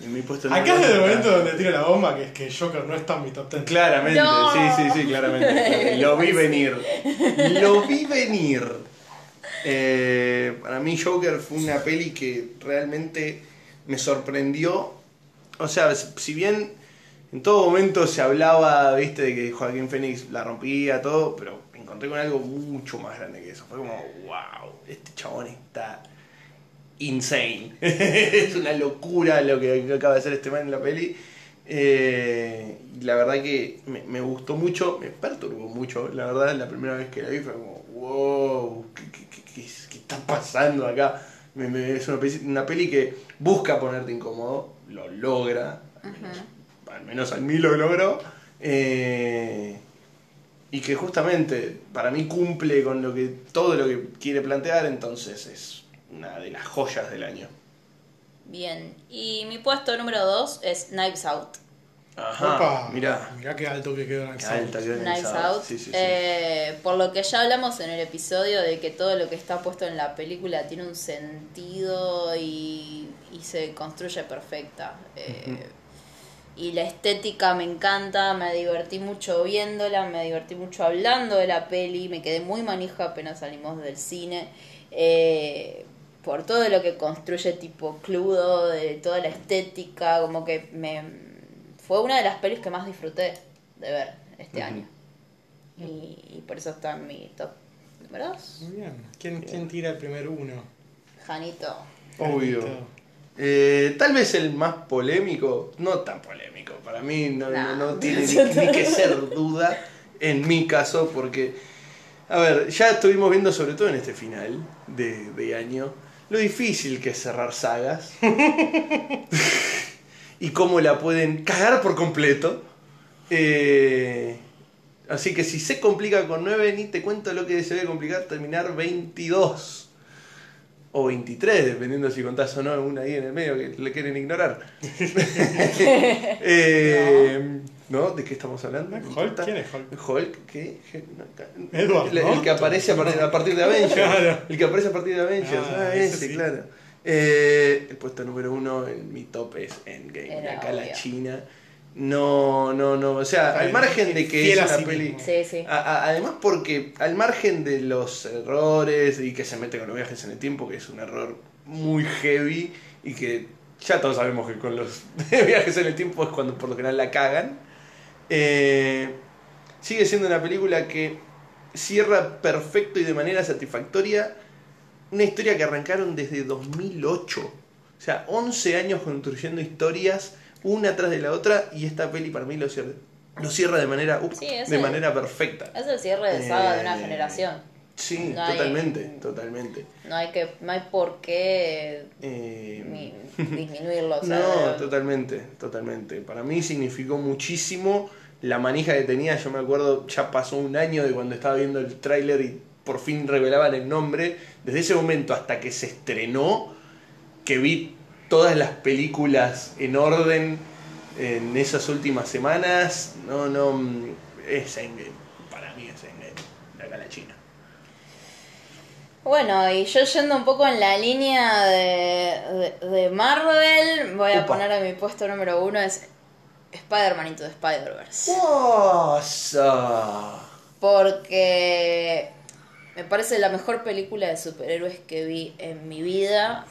En mi puesto Acá es el momento donde tiro la bomba, que es que Joker no está en mi top 10. Claramente, No. sí, sí, sí, claramente. Lo vi venir. Lo vi venir. Eh, para mí Joker fue una peli que realmente me sorprendió. O sea, si bien en todo momento se hablaba, viste, de que Joaquín Phoenix la rompía, todo, pero me encontré con algo mucho más grande que eso. Fue como, wow, este chabón está insane. es una locura lo que acaba de hacer este man en la peli. Eh, y la verdad que me, me gustó mucho, me perturbó mucho. La verdad, la primera vez que la vi fue como, wow, ¿qué, qué- qué- qué es- qué está pasando acá? Me- me- es una peli, una peli que busca ponerte incómodo, lo logra, al menos, al menos a mí lo logró. eh, y que justamente para mí cumple con lo que todo lo que quiere plantear, entonces es una de las joyas del año. Bien. Y mi puesto número 2 es Knives Out. Ajá, Opa, mirá. mirá qué alto que quedó alta en el Knives. Out. Sí, sí, sí. Eh, por lo que ya hablamos en el episodio de que todo lo que está puesto en la película tiene un sentido y, y se construye perfecta. Eh, Y la estética me encanta, me divertí mucho viéndola, me divertí mucho hablando de la peli, me quedé muy manija apenas salimos del cine. Eh, por todo lo que construye tipo Cludo, de toda la estética, como que me fue una de las pelis que más disfruté de ver este año. Y, y por eso está en mi top número 2. Muy bien. ¿Quién, quién tira el primer uno? Janito. Obvio. Janito. Eh, tal vez el más polémico, no tan polémico, para mí no, no- no No. tiene ni, ni que ser duda en mi caso, porque, a ver, ya estuvimos viendo sobre todo en este final de, de año lo difícil que es cerrar sagas y cómo la pueden cagar por completo. Eh, así que si se complica con 9, ni te cuento lo que se debe complicar terminar 22. o 23, dependiendo si contás o no una ahí en el medio que le quieren ignorar. Eh, ¿No? ¿De qué estamos hablando? ¿Hulk? ¿Quién es Hulk? Hulk, ¿qué? No, Edward, el, ¿no? el que aparece a partir, a partir de Avengers. Claro. El que aparece a partir de Avengers. Ah, Ah, ese ese, sí. claro. Eh, el puesto número uno en mi top es Endgame. Era acá la. China. No, no, no. O sea, al margen de que es una sí peli. Sí, sí. A- a- además porque al margen de los errores y que se mete con los viajes en el tiempo, que es un error muy heavy y que ya todos sabemos que con los viajes en el tiempo es cuando por lo general la cagan, eh, sigue siendo una película que cierra perfecto y de manera satisfactoria una historia que arrancaron desde 2008. O sea, 11 años construyendo historias una tras de la otra y esta peli para mí lo cierra, lo cierra de manera, Sí, de el- manera perfecta. Es el cierre de saga de una Eh, generación. Sí, No hay- totalmente, totalmente. No hay que, no hay por qué Eh, mi- disminuirlo. o sea, no, totalmente, totalmente. Para mí significó muchísimo la manija que tenía. Yo me acuerdo, ya pasó un año de cuando estaba viendo el tráiler y por fin revelaban el nombre. Desde ese momento hasta que se estrenó, que vi todas las películas en orden en esas últimas semanas, no, no, es Endgame. Para mí es Endgame, de acá a la China. Bueno, y yo yendo un poco en la línea de, de, de Marvel, voy a poner a mi puesto número uno es Spider-Man Into the Spider-Verse. Porque me parece la mejor película de superhéroes que vi en mi vida.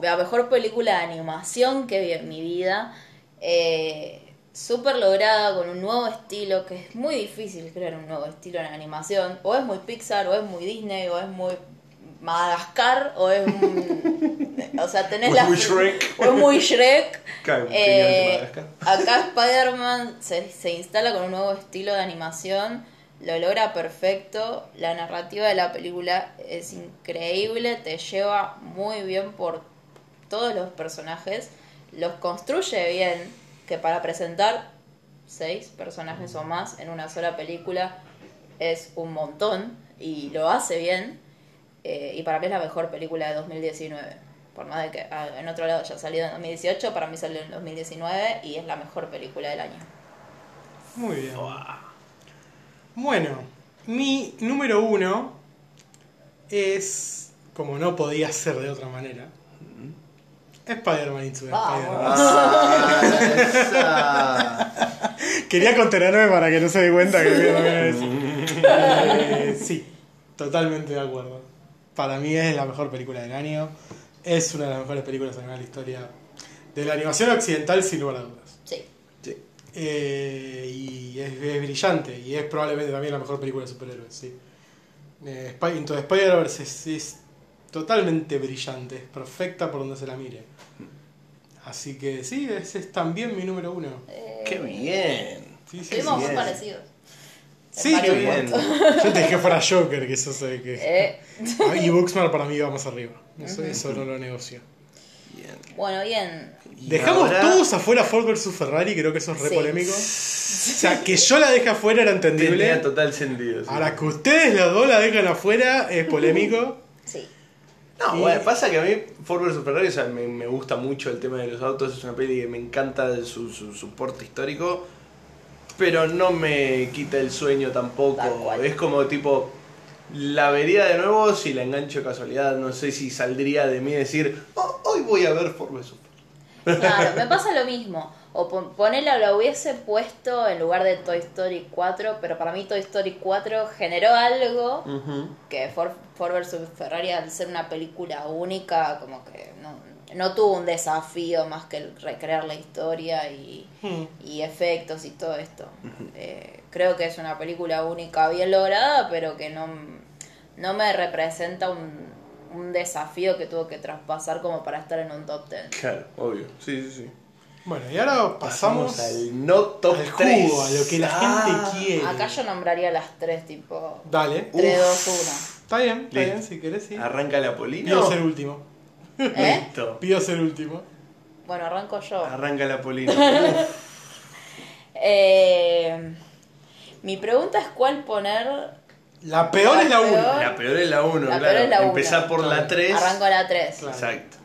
La mejor película de animación que vi en mi vida. Eh, Súper lograda, con un nuevo estilo, que es muy difícil crear un nuevo estilo en animación. O es muy Pixar, o es muy Disney, o es muy Madagascar, o es muy... O sea, tenés O la... muy Shrek. O es muy Shrek. Claro, Eh, acá Spider-Man se, se instala con un nuevo estilo de animación, lo logra perfecto, la narrativa de la película es increíble, te lleva muy bien por todos los personajes, los construye bien, que para presentar seis personajes o más en una sola película es un montón y lo hace bien. Eh, y para mí es la mejor película de 2019. Por más de que ah, en otro lado haya salido en 2018, para mí salió en 2019 y es la mejor película del año. Muy bien. Bueno, mi número uno es, como no podía ser de otra manera, Spider-Man Into the. Ah, Quería contenerme para que no se dé cuenta que lo voy a decir. Eh, sí, totalmente de acuerdo. Para mí es la mejor película del año. Es una de las mejores películas en la historia de la animación occidental, sin lugar a dudas. Sí. sí. Eh, y es, es brillante. Y es probablemente también la mejor película de superhéroes, sí. Eh, Into the Spider-Verse es, es totalmente brillante. Es perfecta por donde se la mire. Así que sí, ese es también mi número uno. Eh, ¡Qué bien! Sí, sí, Estuvimos sí. muy bien. parecidos. Sí, qué bien. Yo te dije fuera Joker, que eso sé que. Eh, Ah, Y Booksmart para mí va más arriba. Eso, eso no lo negocio. bien. bueno, bien. Dejamos ahora todos afuera Ford vs Ferrari, creo que eso es re Sí. polémico. O sea, que yo la deje afuera era entendible. Tenía total sentido. sí. Ahora que ustedes los dos la dejan afuera es polémico. Sí. No, Y- bueno, pasa que a mí Ford vs Ferrari o sea, me, me gusta mucho el tema de los autos, es una peli que me encanta su, su, su porte histórico, pero no me quita el sueño tampoco. Es como tipo, la vería de nuevo si la engancho de casualidad, no sé si saldría de mí decir, "Oh, hoy voy a ver vs Ferrari. Claro, me pasa lo mismo. O pon- ponela, lo hubiese puesto en lugar de Toy Story 4, pero para mí Toy Story 4 generó algo que Ford, Ford vs Ferrari al ser una película única, como que no, no tuvo un desafío más que el recrear la historia y, Hmm. y efectos y todo esto. Eh, creo que es una película única, bien lograda, pero que no, no me representa un, un desafío que tuvo que traspasar como para estar en un top 10. Claro, obvio, sí, sí, sí. Bueno, y ahora pasamos, al no top al 3. jugo, a lo que la Ah. gente quiere. Acá yo nombraría las tres, tipo Dale. 3, Uf. 2, Está bien, está Listo. bien, si querés, sí. Arranca la polina. Pido ser último. 1. ¿Eh? Listo. Pido ser último. Bueno, arranco yo. Arranca la polina. Eh, mi pregunta es cuál poner La peor es la peor- 1. La peor es la 1, La claro. peor es la uno. Empezar por la 3. Arranco la 3. Claro. Exacto.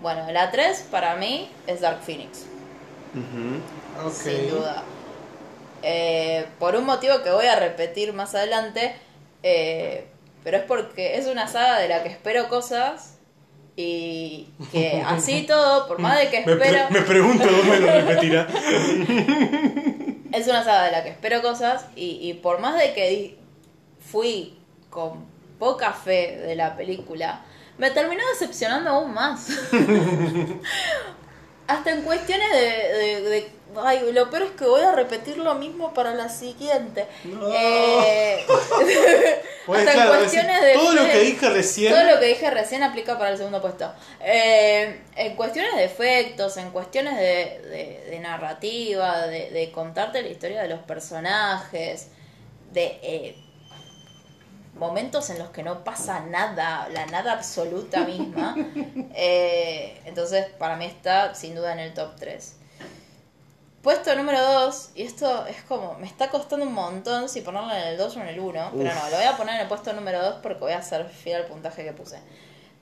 Bueno, la 3 para mí es Dark Phoenix. Sin duda. Eh, por un motivo que voy a repetir más adelante, eh, pero es porque es una saga de la que espero cosas y que así todo, por más de que Me, pre- espero, me pregunto dónde lo repetirá. es una saga de la que espero cosas y, y por más de que di- fui con poca fe de la película, me terminó decepcionando aún más. Hasta en cuestiones de, de- de- Ay, lo peor es que voy a repetir lo mismo para la siguiente. No. Eh, Pues, hasta claro, en decir, cuestiones de... todo lo que dije recién. todo lo que dije recién aplica para el segundo puesto. Eh, en cuestiones de efectos, en cuestiones de, de- de narrativa, de, de contarte la historia de los personajes, de eh, momentos en los que no pasa nada, la nada absoluta misma. Eh, entonces, para mí está sin duda en el top 3. Puesto número 2, y esto es como, me está costando un montón si ponerlo en el 2 o en el 1, pero no, lo voy a poner en el puesto número 2 porque voy a ser fiel al puntaje que puse.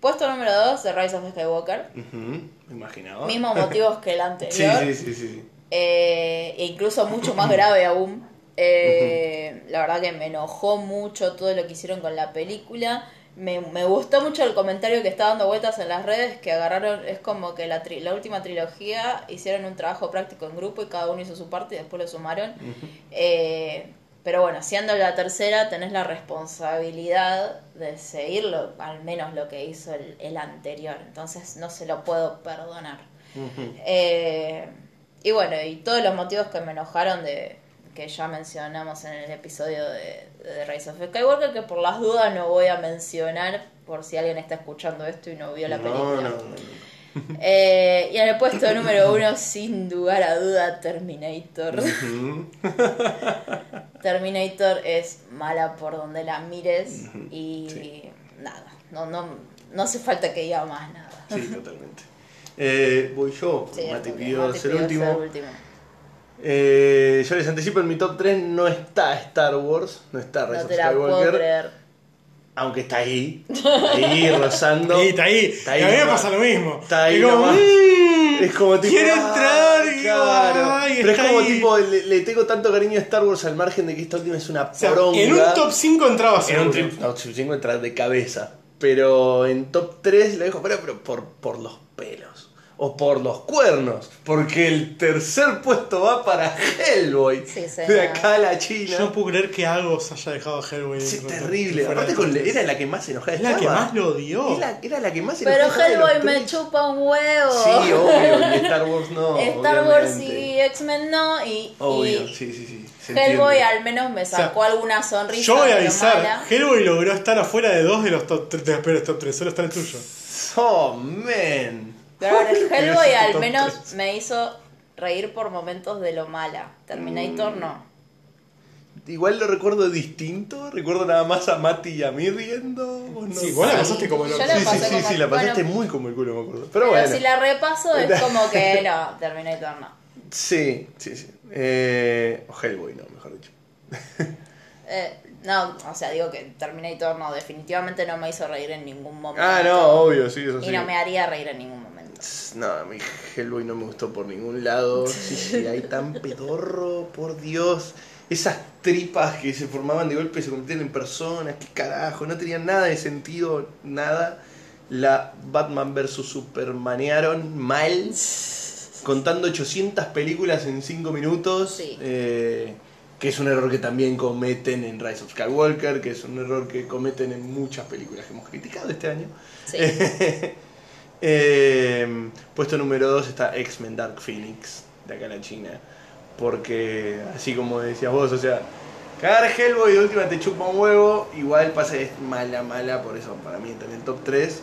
Puesto número 2, The Rise of Skywalker. Ujú. Me imaginaba. Mismos motivos que el Sí, anterior. sí, sí, sí. eh, e incluso mucho más grave aún. Eh, La verdad que me enojó mucho todo lo que hicieron con la película. Me, me gustó mucho el comentario que está dando vueltas en las redes, que agarraron, es como que la, tri- la última trilogía hicieron un trabajo práctico en grupo y cada uno hizo su parte y después lo sumaron. Eh, pero bueno, siendo la tercera, tenés la responsabilidad de seguirlo, al menos lo que hizo el, el anterior. Entonces no se lo puedo perdonar. Eh, y bueno, y todos los motivos que me enojaron de que ya mencionamos en el episodio de, de The Rise of Skywalker, que por las dudas no voy a mencionar por si alguien está escuchando esto y no vio la No, película. no. Eh, y en el puesto número uno, sin lugar a duda, Terminator. Terminator es mala por donde la mires y sí. nada, no, no, no hace falta que diga más nada. Sí, totalmente. Eh, voy yo, Sí, Mati pidió último. ser último. Eh, yo les anticipo, en mi top 3 no está Star Wars, no está Rise No of te la puedo Skywalker, creer. aunque está ahí, ahí rozando. Ahí, está ahí. Está ahí y a mí me pasa lo mismo. Está ahí Es como, nomás. "Mm, Es como tipo. Quiero ah, entrar digo, claro. "Ay, Pero es está como ahí". tipo, le, le tengo tanto cariño a Star Wars al margen de que esta última es una O sea, poronga. en un top 5 entraba En un seguro. trip, no, top 5 entra de cabeza. Pero en top 3 lo dejo, pero, pero por, por los pelos. O por los cuernos. Porque el tercer puesto va para Hellboy. Sí, de acá a la China. Yo no puedo creer que algo se haya dejado a Hellboy. Sí, de- terrible. Aparte con, top era la que más enojada Es la que estaba. más lo odió. Era, era la que más Pero estaba Hellboy me tres. chupa un huevo. Sí, obvio. Y Star Wars no. Star Wars y X-Men no. Y, Obvio, y sí, sí, sí. Hellboy al menos me sacó alguna sonrisa. Yo voy a pero avisar. mala. Hellboy logró estar afuera de dos de los top 3, de los peores top 3. Solo está el tuyo. Oh, man. Pero bueno, Hellboy al menos tres. me hizo reír por momentos de lo mala. Terminator no. Igual lo recuerdo distinto. Recuerdo nada más a Mati y a mí riendo. no Sí, vos la pasaste como el la Sí, sí, sí, sí, la pasaste bueno. muy como el culo, me acuerdo. Pero, Pero bueno. si la repaso es como que no, Terminator no. Sí, sí, sí. Eh, o Hellboy, no, mejor dicho. Eh, no, o sea, digo que Terminator no, definitivamente no me hizo reír en ningún momento. Ah, no, obvio, sí, eso sí. Y no me haría reír en ningún momento. No, a mí Hellboy no me gustó por ningún lado. Sí, sí, hay tan pedorro, por Dios. Esas tripas que se formaban de golpe se convirtieron en personas, qué carajo, no tenían nada de sentido, nada. La Batman vs Supermanearon mal, contando 800 películas en 5 minutos. Sí. eh, que es un error que también cometen en Rise of Skywalker, que es un error que cometen en muchas películas que hemos criticado este año. Sí. Eh, puesto número 2 está X-Men Dark Phoenix, de acá a la China. Porque, así como decías vos, o sea, cagar Hellboy de última te chupa un huevo, igual pasa es mala, mala, por eso para mí está en el top 3.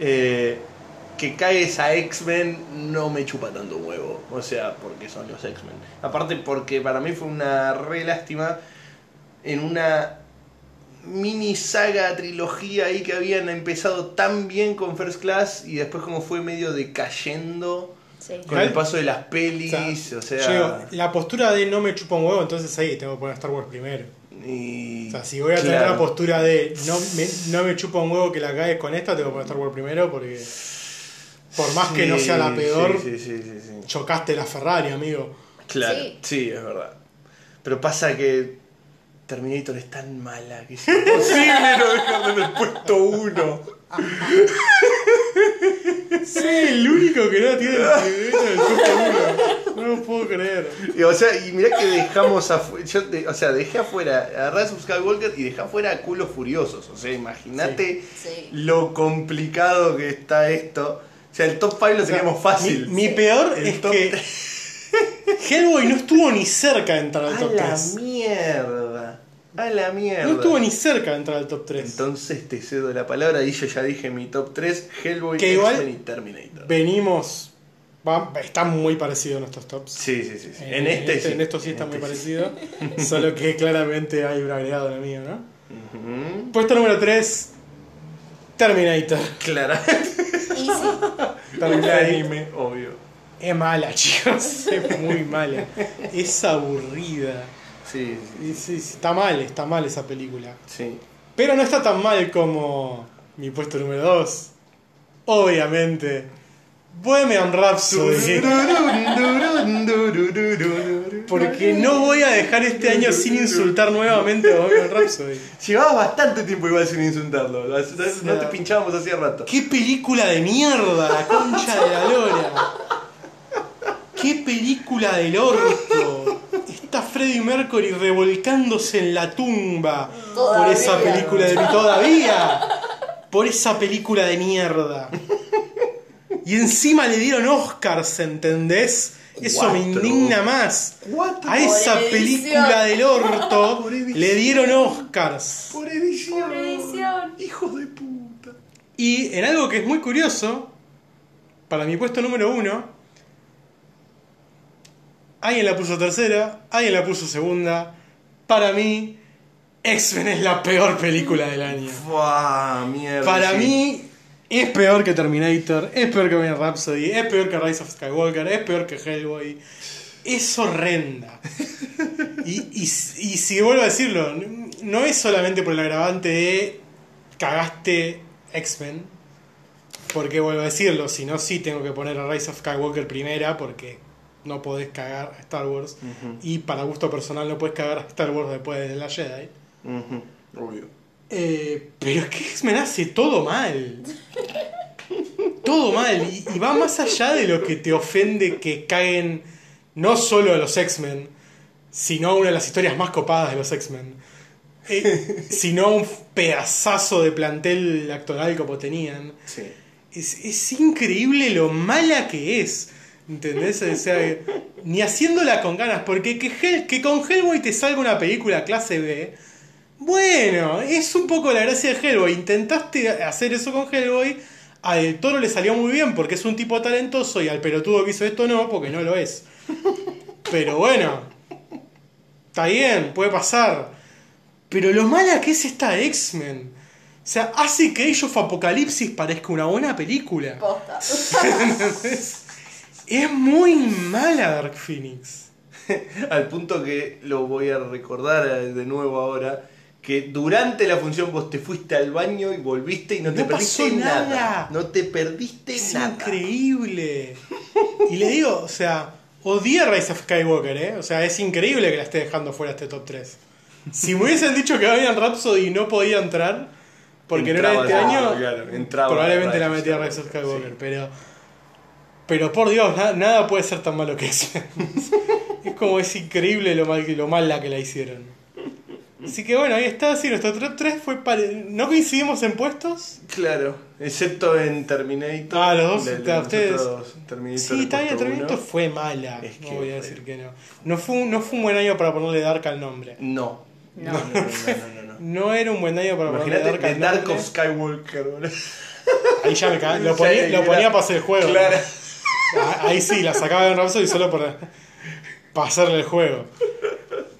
Eh, que caes a X-Men no me chupa tanto un huevo, o sea, porque son los X-Men. Aparte, porque para mí fue una re lástima en una mini saga, trilogía ahí que habían empezado tan bien con First Class y después como fue medio decayendo Sí. con el paso de las pelis, o sea... la postura de no me chupa un huevo, entonces ahí tengo que poner Star Wars primero. Y. O sea, si voy a tener la postura de no me, no me chupa un huevo que la caes con esta, tengo que poner Star Wars primero porque por más que no sea la peor, Sí, sí, sí, sí, sí. chocaste la Ferrari, amigo. Claro, Sí. sí. es verdad. Pero pasa que Terminator es tan mala que es imposible no dejarlo en el puesto uno. Sí, el único que no tiene Terminator en el puesto uno. No lo puedo creer. Y, o sea, y mirá que dejamos afuera, yo de- o sea, dejé afuera a Rise of Skywalker y dejé afuera a Culos Furiosos. O sea, imagínate Sí. lo complicado que está esto. O sea, el top 5 lo teníamos fácil. Mi, mi peor El es top que Hellboy no estuvo ni cerca de entrar al a top la 3. mierda. A la mierda. No estuvo ni cerca de entrar al top 3. Entonces te cedo la palabra y yo ya dije mi top 3, Hellboy, Que igual- y Terminator. Venimos. va- está muy parecido a nuestros tops. Sí, sí, sí. sí. Eh, En este, sí. en esto sí está En muy este sí. parecido. Solo que claramente hay un agregado en el mío, ¿no? Puesto número 3. Terminator. Clara. Terminator. anime, obvio. Es mala, chicos. Es muy mala. Es aburrida. Sí, sí, sí, está mal, está mal esa película. sí. Pero no está tan mal como mi puesto número 2. Obviamente. Bohemian Rhapsody. Porque no voy a dejar este año sin insultar nuevamente a Bohemian Rhapsody. Llevabas bastante tiempo igual sin insultarlo. No no te pinchábamos hacía rato. ¡Qué película de mierda! La concha de la lora. ¡Qué película del orto! Está Freddie Mercury revolcándose en la tumba por esa película de todavía. Por esa película de mierda. Y encima le dieron Oscars, ¿entendés? Eso me indigna más. Cuatro. A esa película del orto le dieron Oscars. Por edición. Por edición. Hijos de puta. Y en algo que es muy curioso, para mi puesto número uno, alguien la puso tercera, alguien la puso segunda. Para mí, X-Men es la peor película del año. Fua, mierda. Para sí. mí, es peor que Terminator, es peor que Bohemian Rhapsody, es peor que Rise of Skywalker, es peor que Hellboy. Es horrenda. Y, y, y si vuelvo a decirlo, no es solamente por el agravante de cagaste X-Men, porque vuelvo a decirlo, si no, sí tengo que poner a Rise of Skywalker primera, porque no podés cagar a Star Wars. Y para gusto personal, no puedes cagar a Star Wars después de la Jedi. Obvio. Eh, pero es que X-Men hace todo mal. Todo mal. Y, y va más allá de lo que te ofende que caguen no solo a los X-Men, sino a una de las historias más copadas de los X-Men. Eh, sino a un pedazazo de plantel actoral como tenían. Sí. Es, es increíble lo mala que es. ¿Entendés? O sea, ni haciéndola con ganas. Porque que, con Hellboy te salga una película clase B. Bueno, es un poco la gracia de Hellboy. Intentaste hacer eso con Hellboy. A Del Toro le salió muy bien porque es un tipo talentoso. Y al pelotudo que hizo esto no, porque no lo es. Pero bueno, está bien, puede pasar. Pero lo mala que es esta X-Men. O sea, hace que Age of Apocalipsis parezca una buena película. Posta. Es muy mala Dark Phoenix. Al punto que lo voy a recordar eh, de nuevo ahora. Que durante la función vos te fuiste al baño y volviste y no te perdiste nada. nada. No te perdiste Es nada. increíble. Y le digo, o sea, odié a Rise of Skywalker, ¿eh? O sea, es increíble que la esté dejando fuera este top 3. Si me hubiesen dicho que habían Rhapsody y no podía entrar, porque Entraba, no era este año, claro, probablemente la metía Rise of Skywalker. sí. Pero, pero por Dios, na- nada puede ser tan malo que eso. es como es increíble lo mal, lo mal la que la hicieron. Así que bueno, ahí está, sí, nuestro top 3 fue pare- ¿No coincidimos en puestos? Claro, excepto en Terminator. Ah, los dos, está, de ustedes- Terminator Sí, puesto Terminator uno. fue mala. Es no que voy a fue- decir que no. No fue, un, no fue un buen año para ponerle Dark al nombre. No. No. No, no, no, no, no, no. No era un buen año para ponerle Imagínate Dark The al Dark nombre. of Skywalker, boludo. Ahí ya me cagué. Lo ponía, lo ponía para hacer el juego. Claro. Ah, Ahí sí, la sacaba de Rhapsody solo para hacerle el juego.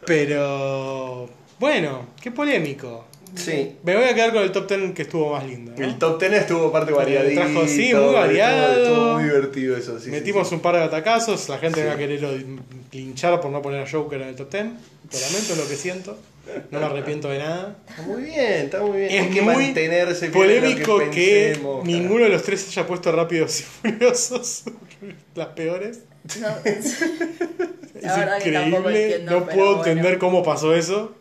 Pero. Bueno, qué polémico. Sí. Me voy a quedar con el top 10 que estuvo más lindo. ¿no? El top 10 estuvo parte variadito. trajo, sí, muy variado. Estuvo, muy divertido eso, sí. Metimos sí, un par de atacazos, la gente va a querer linchar por no poner a Joker en el top 10. Lo lamento, es lo que siento. no me arrepiento de nada. Está muy bien, está muy bien. Es Hay que muy mantenerse polémico que, pensemos, ninguno de los tres haya puesto rápidos y furiosos las peores. No, Es increíble, entiendo, no puedo bueno. entender cómo pasó eso.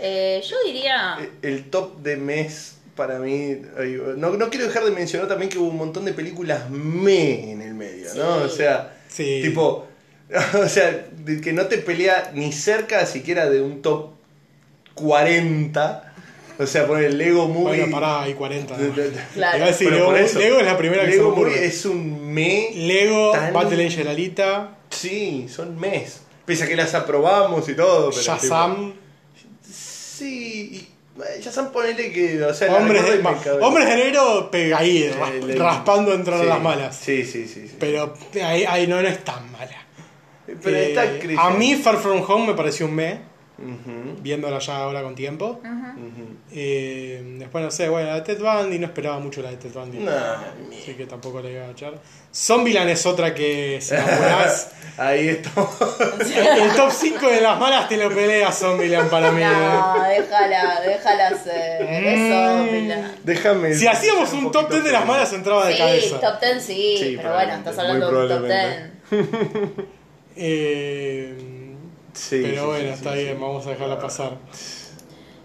Eh, yo diría. carajo. El top de mes para mí. No, no quiero dejar de mencionar también que hubo un montón de películas me en el medio, ¿no? O sea, Sí. tipo. O sea, que no te pelea ni cerca siquiera de un top 40. O sea, por el Lego Movie. Bueno, pará, hay 40. De- de- de- Claro. Te iba a decir, Pero Lego, por eso, Lego es la primera que se Lego ocurre. Movie es un me. Lego, tan- Battle Angel Alita, Sí, son mes. Pese a que las aprobamos y todo. Pero Shazam, tipo, sí, eh, Shazam ponele que. O sea, Hombres de, ma- Hombres de Negro pega ahí, Eh, raspando a entrar sí, a las malas. Sí, sí, sí. sí. Pero ahí, ahí no, no es tan mala. Pero Eh, está creciendo. a mí Far From Home me pareció un me, Viéndola ya ahora con tiempo. Eh, después no sé, bueno, la de Ted Bundy no esperaba mucho la de Ted Bundy. Nah, Así que tampoco le iba a echar. Zombieland es otra que si me apurás, Ahí estamos. El top 5 de las malas te lo pelea Zombieland para mí. No, déjala, déjala ser. Eso, Mm. Déjame. Si hacíamos un top poquito 10 de las malas entraba de Sí, cabeza. top 10 sí, Sí, pero bueno, estás hablando de un top probablemente. 10. Eh, Sí, pero sí, bueno, sí, está sí, bien, sí. vamos a dejarla pasar.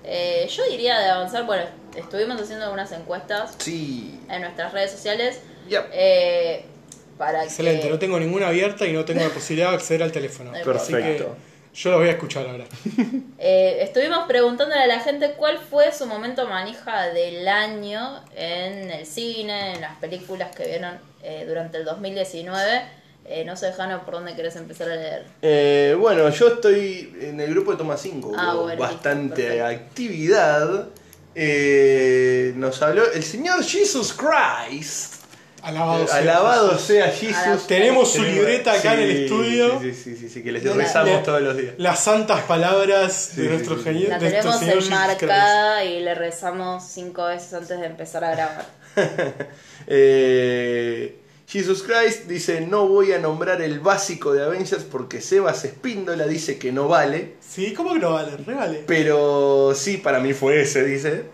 Eh, yo diría de avanzar, bueno, estuvimos haciendo algunas encuestas Sí. en nuestras redes sociales eh, para Excelente, que... no tengo ninguna abierta y no tengo la posibilidad de acceder al teléfono. Así que Perfecto. yo los voy a escuchar ahora. Eh, estuvimos preguntándole a la gente cuál fue su momento manija del año en el cine, en las películas que vieron eh, durante el 2019. Eh, no sé, Jano, por dónde querés empezar a leer. Eh, bueno, yo estoy en el grupo de Toma 5. Ah, bueno, bastante perfecto. actividad. Eh, nos habló el señor Jesus Christ. Alabado Eh, sea alabado Jesús. sea Jesus. Alabado. Tenemos su libreta acá en el sí, estudio. Sí, sí, sí, sí, que les rezamos la- todos los días. Las santas palabras Sí, de nuestro genio. La tenemos Señor Jesus Christ. enmarcada y le rezamos cinco veces antes de empezar a grabar. Eh, Jesus Christ dice: No voy a nombrar el básico de Avengers porque Sebas Espíndola dice que no vale. Sí, ¿cómo que no vale? Re vale. Pero sí, para mí fue ese, dice.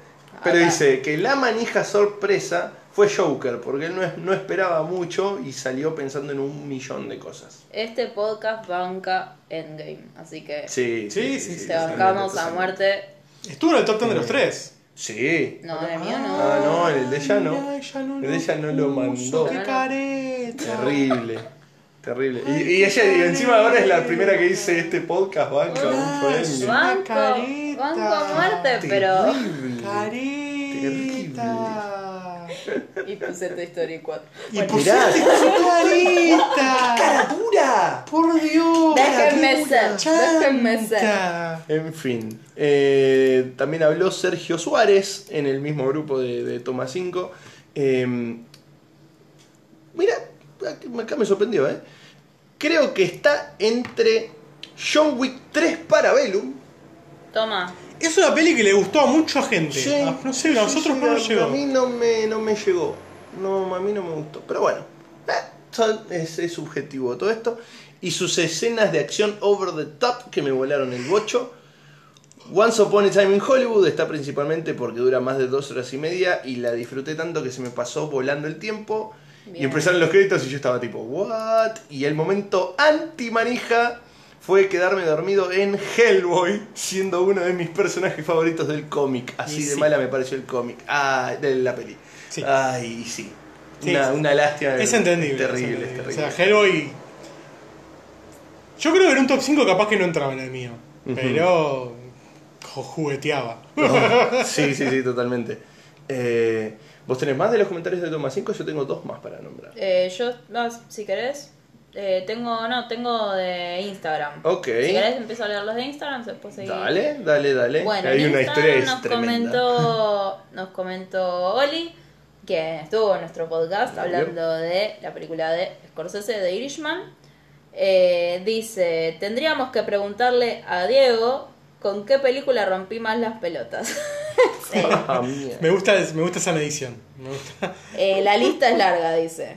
Pero Acá. dice que la manija sorpresa fue Joker, porque él no, es- no esperaba mucho y salió pensando en un millón de cosas. Este podcast banca Endgame, así que Sí, Sí, sí, sí, te bancamos a muerte. Estuvo en el top 10 de los tres. Sí. No, en el mío no. Ah, no, en el de ella no. No El de ella no lo mandó. Qué careta. Terrible. Terrible. Y, y ella y encima ahora es la primera que dice este podcast, banca. Un Banco, banco a muerte, pero. Terrible. Careta. Y puse Toy Story 4. Y Bueno, pusiste su careta. ¡Cara dura! Por Dios. Déjenme ser, déjenme ser. En fin, eh, también habló Sergio Suárez en el mismo grupo de, de Toma 5. Eh, mira, acá me sorprendió, ¿eh? Creo que está entre John Wick 3 para Bellum. Toma. Es una peli que le gustó a mucha gente. Sí, no sé, a nosotros sí, no nos llegó. A mí no me, no me llegó. No, a mí no me gustó. Pero bueno, eh, son- es, es subjetivo todo esto. Y sus escenas de acción over the top que me volaron el bocho. Once Upon a Time in Hollywood está principalmente porque dura más de dos horas y media y la disfruté tanto que se me pasó volando el tiempo. Y empezaron los créditos y yo estaba tipo, ¿what? Y el momento anti-manija fue quedarme dormido en Hellboy, siendo uno de mis personajes favoritos del cómic. Así Y de sí. mala me pareció el cómic. Ah, de la peli. Sí. Ay, sí. Sí, una, una lástima. Es entendible. Terrible, es entendible. terrible. O sea, Hellboy. Yo creo que en un top 5 capaz que no entraba en el mío. Pero. jo- jugueteaba. Oh, sí, sí, sí, totalmente. Eh, ¿Vos tenés más de los comentarios de Toma 5? Yo tengo dos más para nombrar. Eh, yo, no, si querés, eh, tengo, no, tengo de Instagram. Ok. Si querés, empiezo a leer los de Instagram, después seguir. Dale, dale, dale. Bueno, Hay en una Instagram historia es nos tremenda. comentó, nos comentó Oli, que estuvo en nuestro podcast Obvio. hablando de la película de Scorsese de Irishman. Eh, dice, tendríamos que preguntarle a Diego con qué película rompí más las pelotas. Sí. Ah. Me gusta, me gusta esa medición. Me gusta. Eh, la lista es larga, dice.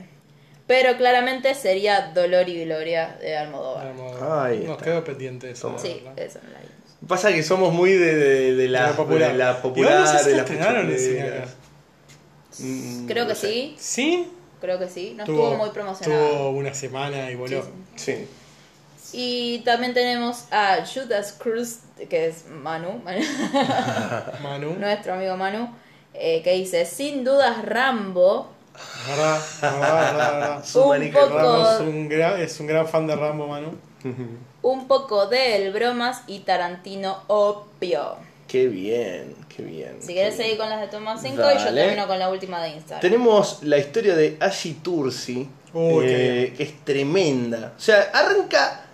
Pero claramente sería Dolor y Gloria de Almodóvar. Ahí Nos está. quedó pendiente eso. Sí, ¿verdad? eso no la vimos. Pasa que somos muy de, de- de la, De la popular. de la popular, no sé si de la las estrenaron en pechoteras. cine acá. Mm, Creo que no sé. sí, ¿Sí? creo que sí. No Tuvo- estuvo muy promocionado. Tuvo una semana y voló. Sí, Sí. Y también tenemos a Judas Cruz, que es Manu, Manu. nuestro amigo Manu, eh, que dice, sin dudas Rambo, Verdad, verdad, verdad, verdad. Su Un manija poco- Rambo es un, gran, es un gran fan de Rambo, Manu. un poco de El Bromas y Tarantino Opio. Qué bien, qué bien. Si querés seguir con las de Tomás 5 y yo termino con la última de Instagram. Tenemos la historia de Ashi Tursi, eh, que es tremenda. O sea, arranca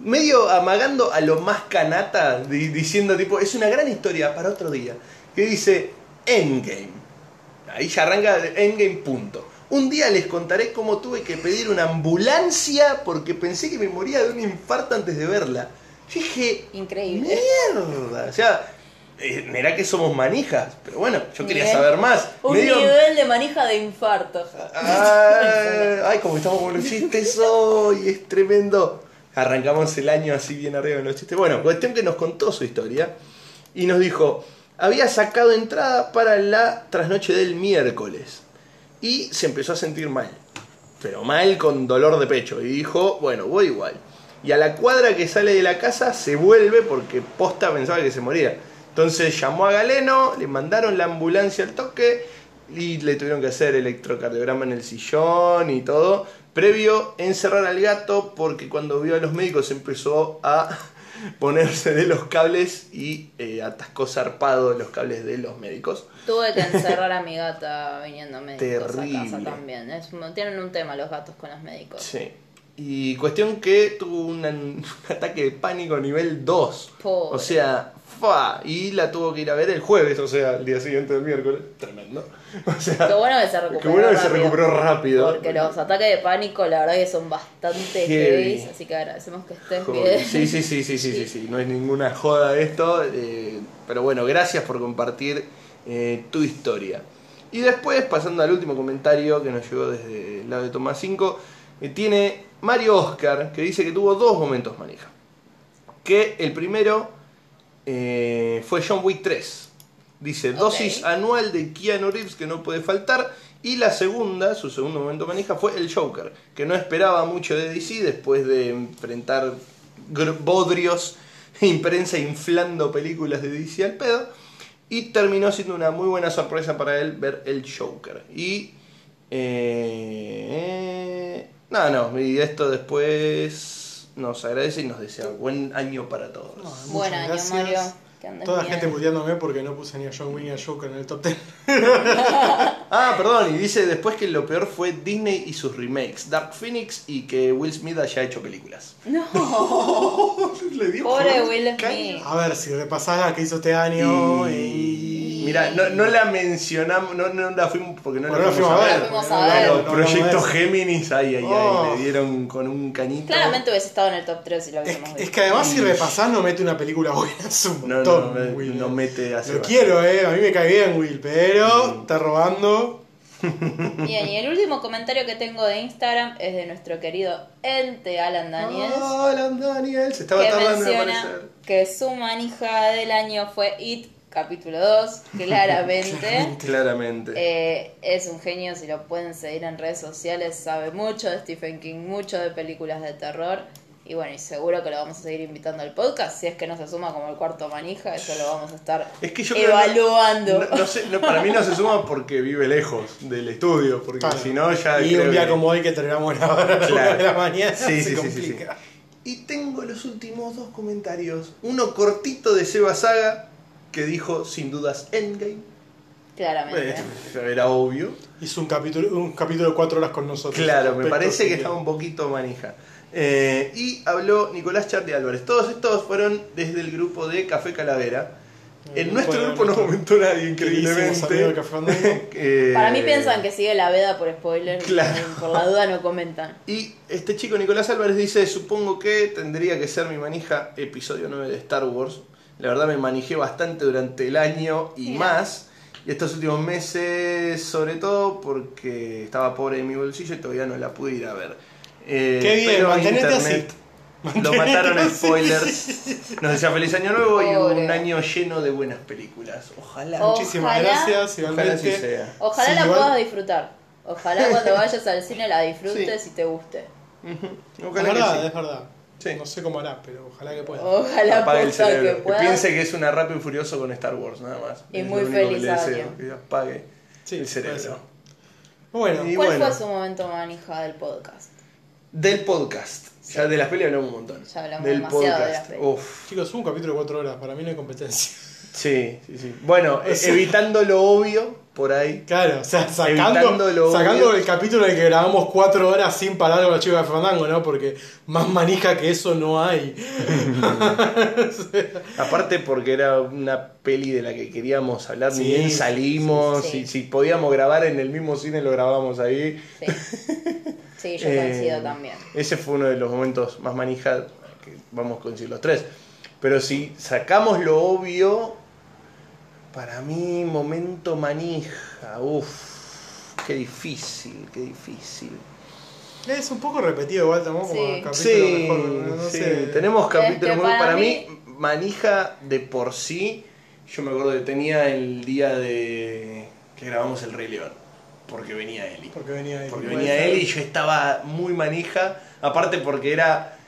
medio amagando a lo más canata, di- diciendo tipo, es una gran historia para otro día. Que dice Endgame. Ahí ya arranca Endgame punto. Un día les contaré cómo tuve que pedir una ambulancia porque pensé que me moría de un infarto antes de verla. Yo dije, Increíble. mierda. O sea, eh, mirá que somos manijas, pero bueno, yo quería saber más. Un Medio- nivel de manija de infarto. Ay, ay, como estamos con los chistes hoy, es tremendo. Arrancamos el año así bien arriba con los chistes. Bueno, cuestión que nos contó su historia y nos dijo, había sacado entrada para la trasnoche del miércoles y se empezó a sentir mal, pero mal con dolor de pecho y dijo, bueno, voy igual. Y a la cuadra que sale de la casa se vuelve porque posta pensaba que se moría. Entonces llamó a Galeno, le mandaron la ambulancia al toque y le tuvieron que hacer electrocardiograma en el sillón y todo. Previo encerrar al gato porque cuando vio a los médicos empezó a ponerse de los cables y eh, atascó zarpado los cables de los médicos. Tuve que encerrar a mi gata viniendo médicos a Terrible. casa también. Es- tienen un tema los gatos con los médicos. Sí. Y cuestión que tuvo un ataque de pánico nivel 2. Pobre. O sea, fa. Y la tuvo que ir a ver el jueves, o sea, el día siguiente del miércoles. Tremendo. O sea, Qué bueno que se recuperó. Qué bueno que se rápido. recuperó rápido. Porque los ataques de pánico, la verdad que son bastante Heavy. heavy. Así que agradecemos que estés Joder, bien. Sí, sí, sí, sí, sí, sí, sí, no es ninguna joda esto, eh, pero bueno, gracias por compartir eh, tu historia. Y después, pasando al último comentario que nos llegó desde el lado de Tomás 5, eh, tiene Mario Oscar, que dice que tuvo dos momentos manija. Que el primero eh, fue John Wick 3. Dice, dosis anual de Keanu Reeves que no puede faltar. Y la segunda, su segundo momento manija, fue el Joker, que no esperaba mucho de DC después de enfrentar bodrios e prensa inflando películas de DC al pedo. Y terminó siendo una muy buena sorpresa para él ver el Joker. Y... Eh, no, no, y esto después nos agradece y nos desea buen año para todos. No, Buen muchas año, gracias. Mario. Que andes Toda bien. gente puteándome porque no puse ni a John Wick ni a Joker en el top 10. Ah, perdón, y dice después que lo peor fue Disney y sus remakes, Dark Phoenix y que Will Smith haya hecho películas. No, Le dio pobre Will. Smith. A ver, si repasás la que hizo este año Y... y... Mira, no, no la mencionamos, no, no la fuimos porque no la no fuimos a ver. No la fuimos a ver. Proyecto. Géminis, ay, ay, ay, Oh. le dieron con un cañito. Claramente hubiese estado en el top 3 si lo Es, hubiésemos es visto. que además si repasás no mete una película buena, es un No, montón, no, no, Will. no mete hace Lo quiero, eh, a mí me cae bien Will, pero Mm. está robando. Bien, y el último comentario que tengo de Instagram es de nuestro querido ente Alan Daniels. Ah, Alan Daniel, se estaba que tardando en menciona aparecer. que su manija del año fue It, capítulo 2, claramente. Claramente. Eh, es un genio, si lo pueden seguir en redes sociales, sabe mucho de Stephen King, mucho de películas de terror. Y bueno, y seguro que lo vamos a seguir invitando al podcast. Si es que no se suma como el cuarto manija, eso lo vamos a estar Es que yo creo que evaluando. No, no sé, no, para mí no se suma porque vive lejos del estudio, porque Claro. si no ya. y un día que- como hoy que terminamos la hora Claro. de la mañana Sí, se sí, sí, sí, sí. complica. Y tengo los últimos dos comentarios. Uno cortito de Seba Saga, que dijo sin dudas Endgame. Claramente. Eh, Era obvio. Hizo un capítulo, un capítulo de cuatro horas con nosotros. Claro, me parece que que- estaba un poquito manija. Eh, y habló Nicolás Charlie Álvarez. Todos estos fueron desde el grupo de Café Calavera. En El nuestro grupo no comentó nadie, increíblemente. Eh, Para mí piensan que sigue la veda por spoilers. Claro. Por la duda no comentan. Y este chico Nicolás Álvarez dice, supongo que tendría que ser mi manija episodio 9 de Star Wars. La verdad me manijé bastante durante el año y Mira. más. Y estos últimos meses, sobre todo porque estaba pobre de mi bolsillo y todavía no la pude ir a ver. Eh, Qué bien, pero mantenete internet, Lo mataron spoilers. Nos decía feliz año nuevo y un año lleno de buenas películas. Ojalá. Muchísimas Ojalá- gracias, Ojalá así igualmente. sea. Ojalá Sí, la igual- puedas disfrutar. Ojalá cuando vayas al cine la disfrutes Sí. y te guste. Es Ojalá que verdad, sí. es verdad. Sí. No sé cómo hará, pero ojalá que pueda. Ojalá Apague el que cerebro. Que, piense que es una rápido y furioso con Star Wars, nada más. Y Es muy lo único que feliz le deseo, año. Que apague Sí, el cerebro. Bueno, ¿Cuál bueno. fue su momento manija del podcast? Del podcast. Ya de las pelis hablamos un montón. Ya hablamos Del demasiado de podcast. las pelis. Uf. chicos, hubo un capítulo de 4 horas. Para mí no hay competencia. Sí, sí, sí. Bueno, O sea- evitando lo obvio, por ahí. Claro, o sea, sacando, lo sacando el capítulo en el que grabamos 4 horas sin parar con la chica de Fandango, ¿no? Porque más manija que eso no hay. Aparte porque era una peli de la que queríamos hablar, ni Sí, bien sí, salimos, sí, sí. y si podíamos grabar en el mismo cine lo grabábamos ahí. Sí. Sí, yo Eh, coincido también. Ese fue uno de los momentos más manija que vamos a coincidir los tres. Pero si sacamos lo obvio, para mí momento manija, uff, qué difícil, qué difícil. Es un poco repetido igual, tampoco como Sí. capítulo Sí, mejor. No sí, sé. tenemos Es capítulos para Para mí- mí, manija de por sí, yo me acuerdo que tenía el día de que grabamos El Rey León, porque venía Eli. Porque venía él. Porque venía él y yo estaba muy manija, aparte porque era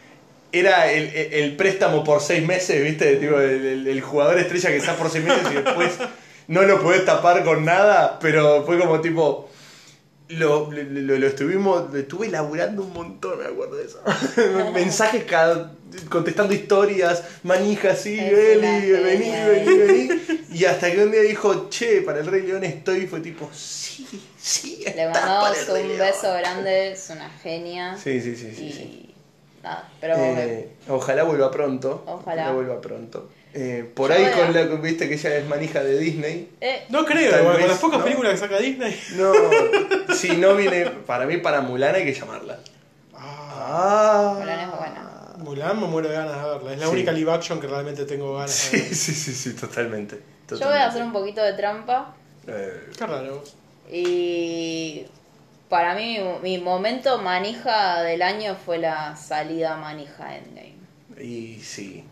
era el, el- préstamo por seis meses, ¿viste? Tipo, el, el- el jugador estrella que está por seis meses y después no lo podés tapar con nada, pero fue como tipo... Lo, lo, lo- lo estuvimos, lo estuve laburando un montón, me acuerdo de eso. Mensajes cada- contestando historias, manija, sí, Es Eli, vení, vení, vení. Y hasta que un día dijo, che, para el Rey León estoy, fue tipo, sí, sí, Le para mandamos el Rey un León". beso grande, es una genia. Sí, sí, sí, sí. y sí. Nada, pero Eh, ojalá vuelva pronto. Ojalá. vuelva pronto. Eh, por Yo ahí con la viste que ella es manija de Disney. eh, No creo, vez, con las pocas ¿no? películas que saca Disney. No, si no viene, para mí para Mulan hay que llamarla. Ah, Ah. Mulan es buena. Mulan me muero de ganas de verla. Es la Sí. única live action que realmente tengo ganas Sí, de ver. sí, sí, sí, totalmente. yo voy a hacer un poquito de trampa Eh, Qué raro. y para mí mi momento manija del año fue la salida manija Endgame. y sí.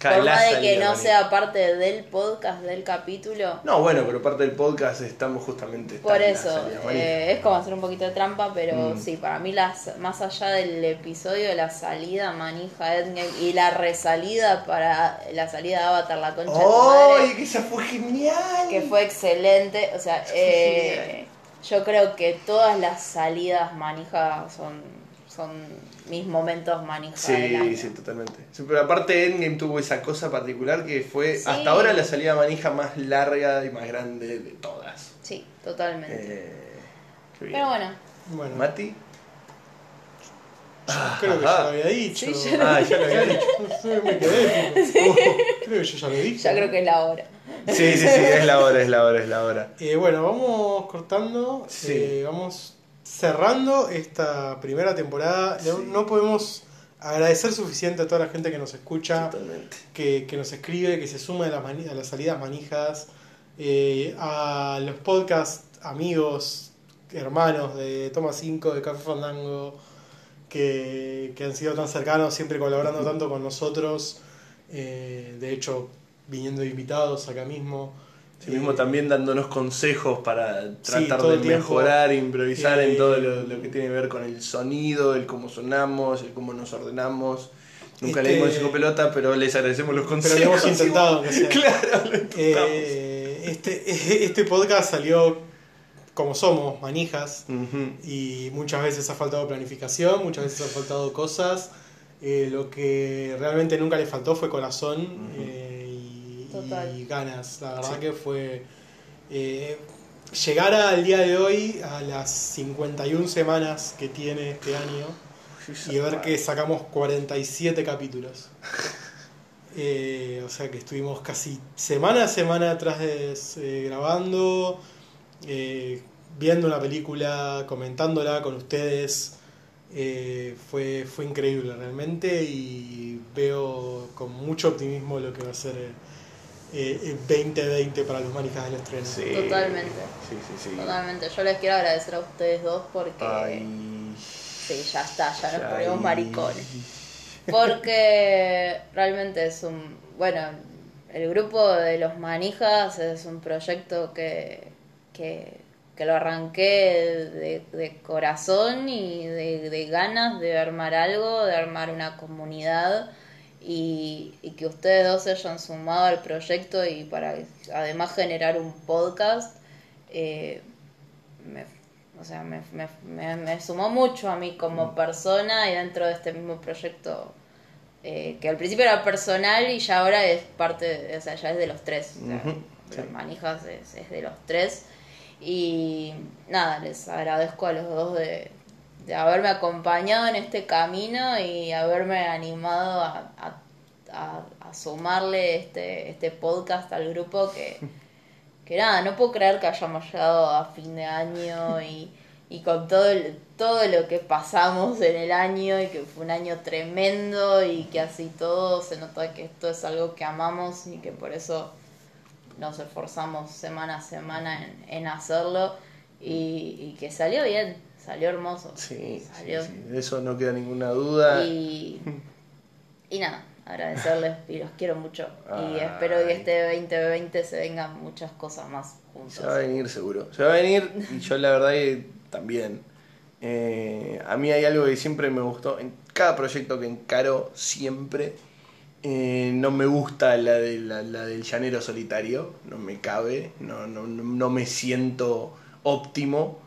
Por más de que no manija. sea parte del podcast, del capítulo, No, bueno, pero parte del podcast estamos justamente. Por eso, eh, es como hacer un poquito de trampa, pero Mm. sí, para mí las, más allá del episodio, la salida manija Endgame y la resalida para la salida de Avatar, la concha de tu ¡Ay, madre, que esa fue genial! que fue excelente. O sea, eh, yo creo que todas las salidas manijas son, son mis momentos manija del año. Sí, sí, totalmente. Sí, pero aparte Endgame tuvo esa cosa particular que fue Sí. hasta ahora la salida manija más larga y más grande de todas. Sí, totalmente. Eh, pero bueno, Bueno, Mati. Creo que ya lo había dicho. Sí, ya Ah, ya lo había dicho. Me quedé. tipo, creo que yo ya lo dije. ya creo que es la hora. Sí, sí, sí, es la hora, es la hora, es la hora. Eh, bueno, vamos cortando, Sí. eh, vamos cerrando esta primera temporada. No- Sí. No podemos agradecer suficiente a toda la gente que nos escucha, Totalmente. que, que nos escribe, que se suma a las, mani- a las salidas manijas, eh, a los podcast amigos, hermanos de Toma 5, de Café Fandango, que, que han sido tan cercanos, siempre colaborando tanto con nosotros. eh, de hecho, viniendo invitados acá mismo. Sí mismo Eh, también dándonos consejos para tratar de el tiempo. mejorar, improvisar Eh, en todo lo, lo que tiene que ver con el sonido, el cómo sonamos, el cómo nos ordenamos. Nunca Este- le dimos cinco pelota, pero les agradecemos los Pero consejos. lo hemos intentado, sea. Claro, lo intentamos. Eh, este, este podcast salió como somos, manijas, Ujú. y muchas veces ha faltado planificación, muchas veces han faltado cosas. Eh, lo que realmente nunca le faltó fue corazón eh, y, ganas. La verdad Sí. que fue eh, llegar al día de hoy, a las 51 semanas que tiene este año, y ver que sacamos 47 capítulos. Eh, o sea que estuvimos casi semana a semana atrás de eh, grabando, eh, viendo una película, comentándola con ustedes. Eh, fue, fue increíble realmente y veo con mucho optimismo lo que va a ser eh, el 2020 para los manijas del estreno. Sí. Totalmente. Sí, sí, sí. Totalmente. Yo les quiero agradecer a ustedes dos porque Ay. sí, ya está, ya nos ponemos maricones. Porque realmente es un. Bueno, el grupo de los manijas es un proyecto que, que, que lo arranqué de, de corazón y de, de ganas de armar algo, de armar una comunidad. Y, y que ustedes dos se hayan sumado al proyecto y para además generar un podcast, eh, me, o sea, me, me, me, me sumó mucho a mí como persona y dentro de este mismo proyecto eh, que al principio era personal y ya ahora es parte, de- o sea, ya es de los tres. o sea, manijas es, es de los tres. Y nada, les agradezco a los dos de, de haberme acompañado en este camino y haberme animado a, a, a- a sumarle este, este podcast al grupo que, que nada, no puedo creer que hayamos llegado a fin de año y, y con todo, el- todo lo que pasamos en el año y que fue un año tremendo y que así todo se nota que esto es algo que amamos y que por eso nos esforzamos semana a semana en, en hacerlo y, y que salió bien, salió hermoso. Sí, sí, salió. sí, de eso no queda ninguna duda. Y, y nada, agradecerles y los quiero mucho. Y espero que este 2020 se vengan muchas cosas más juntos. Se va a venir seguro. Se va a venir y yo la verdad que también. Eh, a mí hay algo que siempre me gustó. En cada proyecto que encaro, siempre. Eh, no me gusta la, de, la, la del llanero solitario. No me cabe. No, no, no, no me siento óptimo.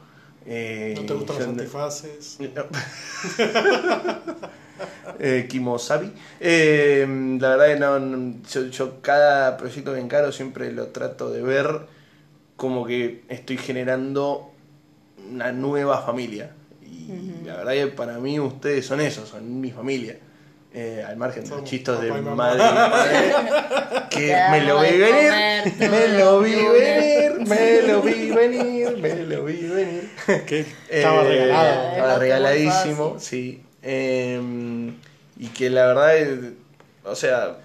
Eh, ¿No te gustan los yo- antifaces? no. eh, Kimosabi. Eh, la verdad que no, no- yo, yo cada proyecto que encaro siempre lo trato de ver como que estoy generando una nueva familia. Y la verdad que para mí ustedes son eso, son mi familia. Eh, al margen de los chistos de papá y madre, madre, que me lo vi venir, comer me lo vi venir, me lo vi venir, me lo vi venir. Que estaba Eh, regalado. Es Estaba regaladísimo, sí. Eh, y que la verdad, es- o sea,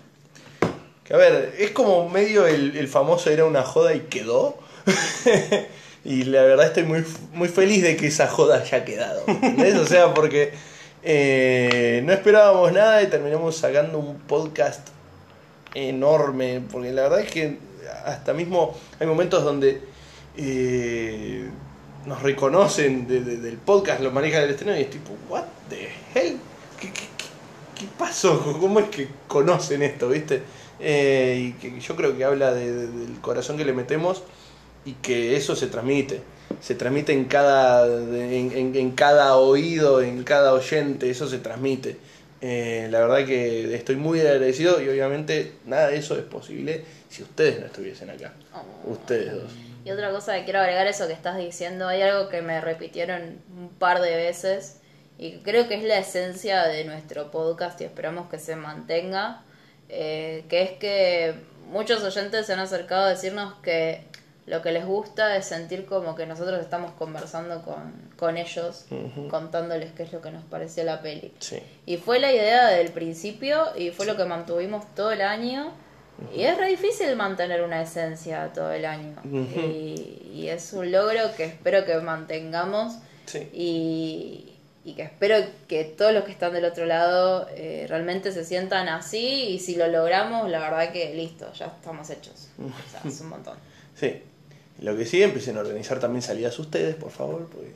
que a ver, es como medio el, el famoso era una joda y quedó. y la verdad estoy muy, muy feliz de que esa joda haya quedado. ¿entendés? O sea, porque eh, no esperábamos nada y terminamos sacando un podcast enorme. Porque la verdad es que hasta mismo hay momentos donde eh, nos reconocen de- de- del podcast, lo maneja del estreno y es tipo, ¿what the hell? ¿Qué, qué, pasó? ¿Cómo es que conocen esto, viste? Eh, y que yo creo que habla de- de- del corazón que le metemos y que eso se transmite. Se transmite en cada, en, en- en cada oído, en cada oyente, eso se transmite. Eh, la verdad que estoy muy agradecido y obviamente nada de eso es posible si ustedes no estuviesen acá. Oh. Ustedes dos. Y otra cosa que quiero agregar eso que estás diciendo, hay algo que me repitieron un par de veces y creo que es la esencia de nuestro podcast y esperamos que se mantenga, eh, que es que muchos oyentes se han acercado a decirnos que lo que les gusta es sentir como que nosotros estamos conversando con, con ellos, contándoles qué es lo que nos pareció la peli. Sí. Y fue la idea del principio y fue lo que mantuvimos todo el año. Y es re difícil mantener una esencia todo el año. Y, y es un logro que espero que mantengamos Sí. y, y que espero que todos los que están del otro lado eh, realmente se sientan así y si lo logramos, la verdad que listo, ya estamos hechos. O sea, es un montón. Sí. Lo que sí, empiecen a organizar también salidas ustedes, por favor. Porque...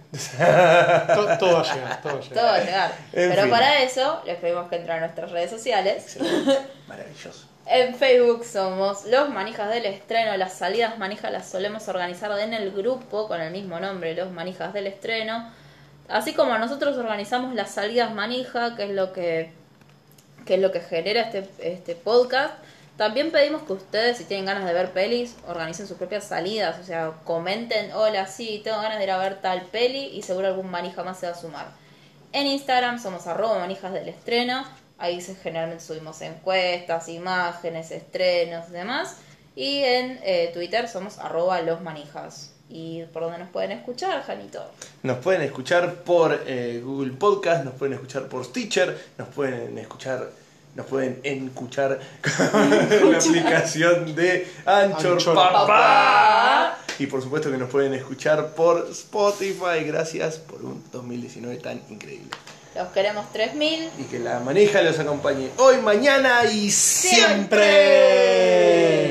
To- Todo, va a llegar, todo va a Todo llegar. va a llegar. En Pero fin. para eso les pedimos que entren a nuestras redes sociales. Excelente. Maravilloso. En Facebook somos Los Manijas del Estreno. Las salidas manijas las solemos organizar en el grupo con el mismo nombre, Los Manijas del Estreno. Así como nosotros organizamos las salidas manija, que es lo que, que, es lo que genera este, este podcast. También pedimos que ustedes, si tienen ganas de ver pelis, organicen sus propias salidas. O sea, comenten, hola, sí, tengo ganas de ir a ver tal peli y seguro algún manija más se va a sumar. En Instagram somos arroba manijas del estreno. Ahí se, generalmente subimos encuestas, imágenes, estrenos y demás. Y en eh, Twitter somos arroba los manijas. ¿Y por dónde nos pueden escuchar, Janito? Nos pueden escuchar por eh, Google Podcast, nos pueden escuchar por Stitcher, nos pueden escuchar, nos pueden escuchar con la aplicación de Anchor, Anchor. Papá. Y por supuesto que nos pueden escuchar por Spotify. Gracias por un 2019 tan increíble. Los queremos 3000. Y que la maneja los acompañe hoy, mañana y siempre. Siempre.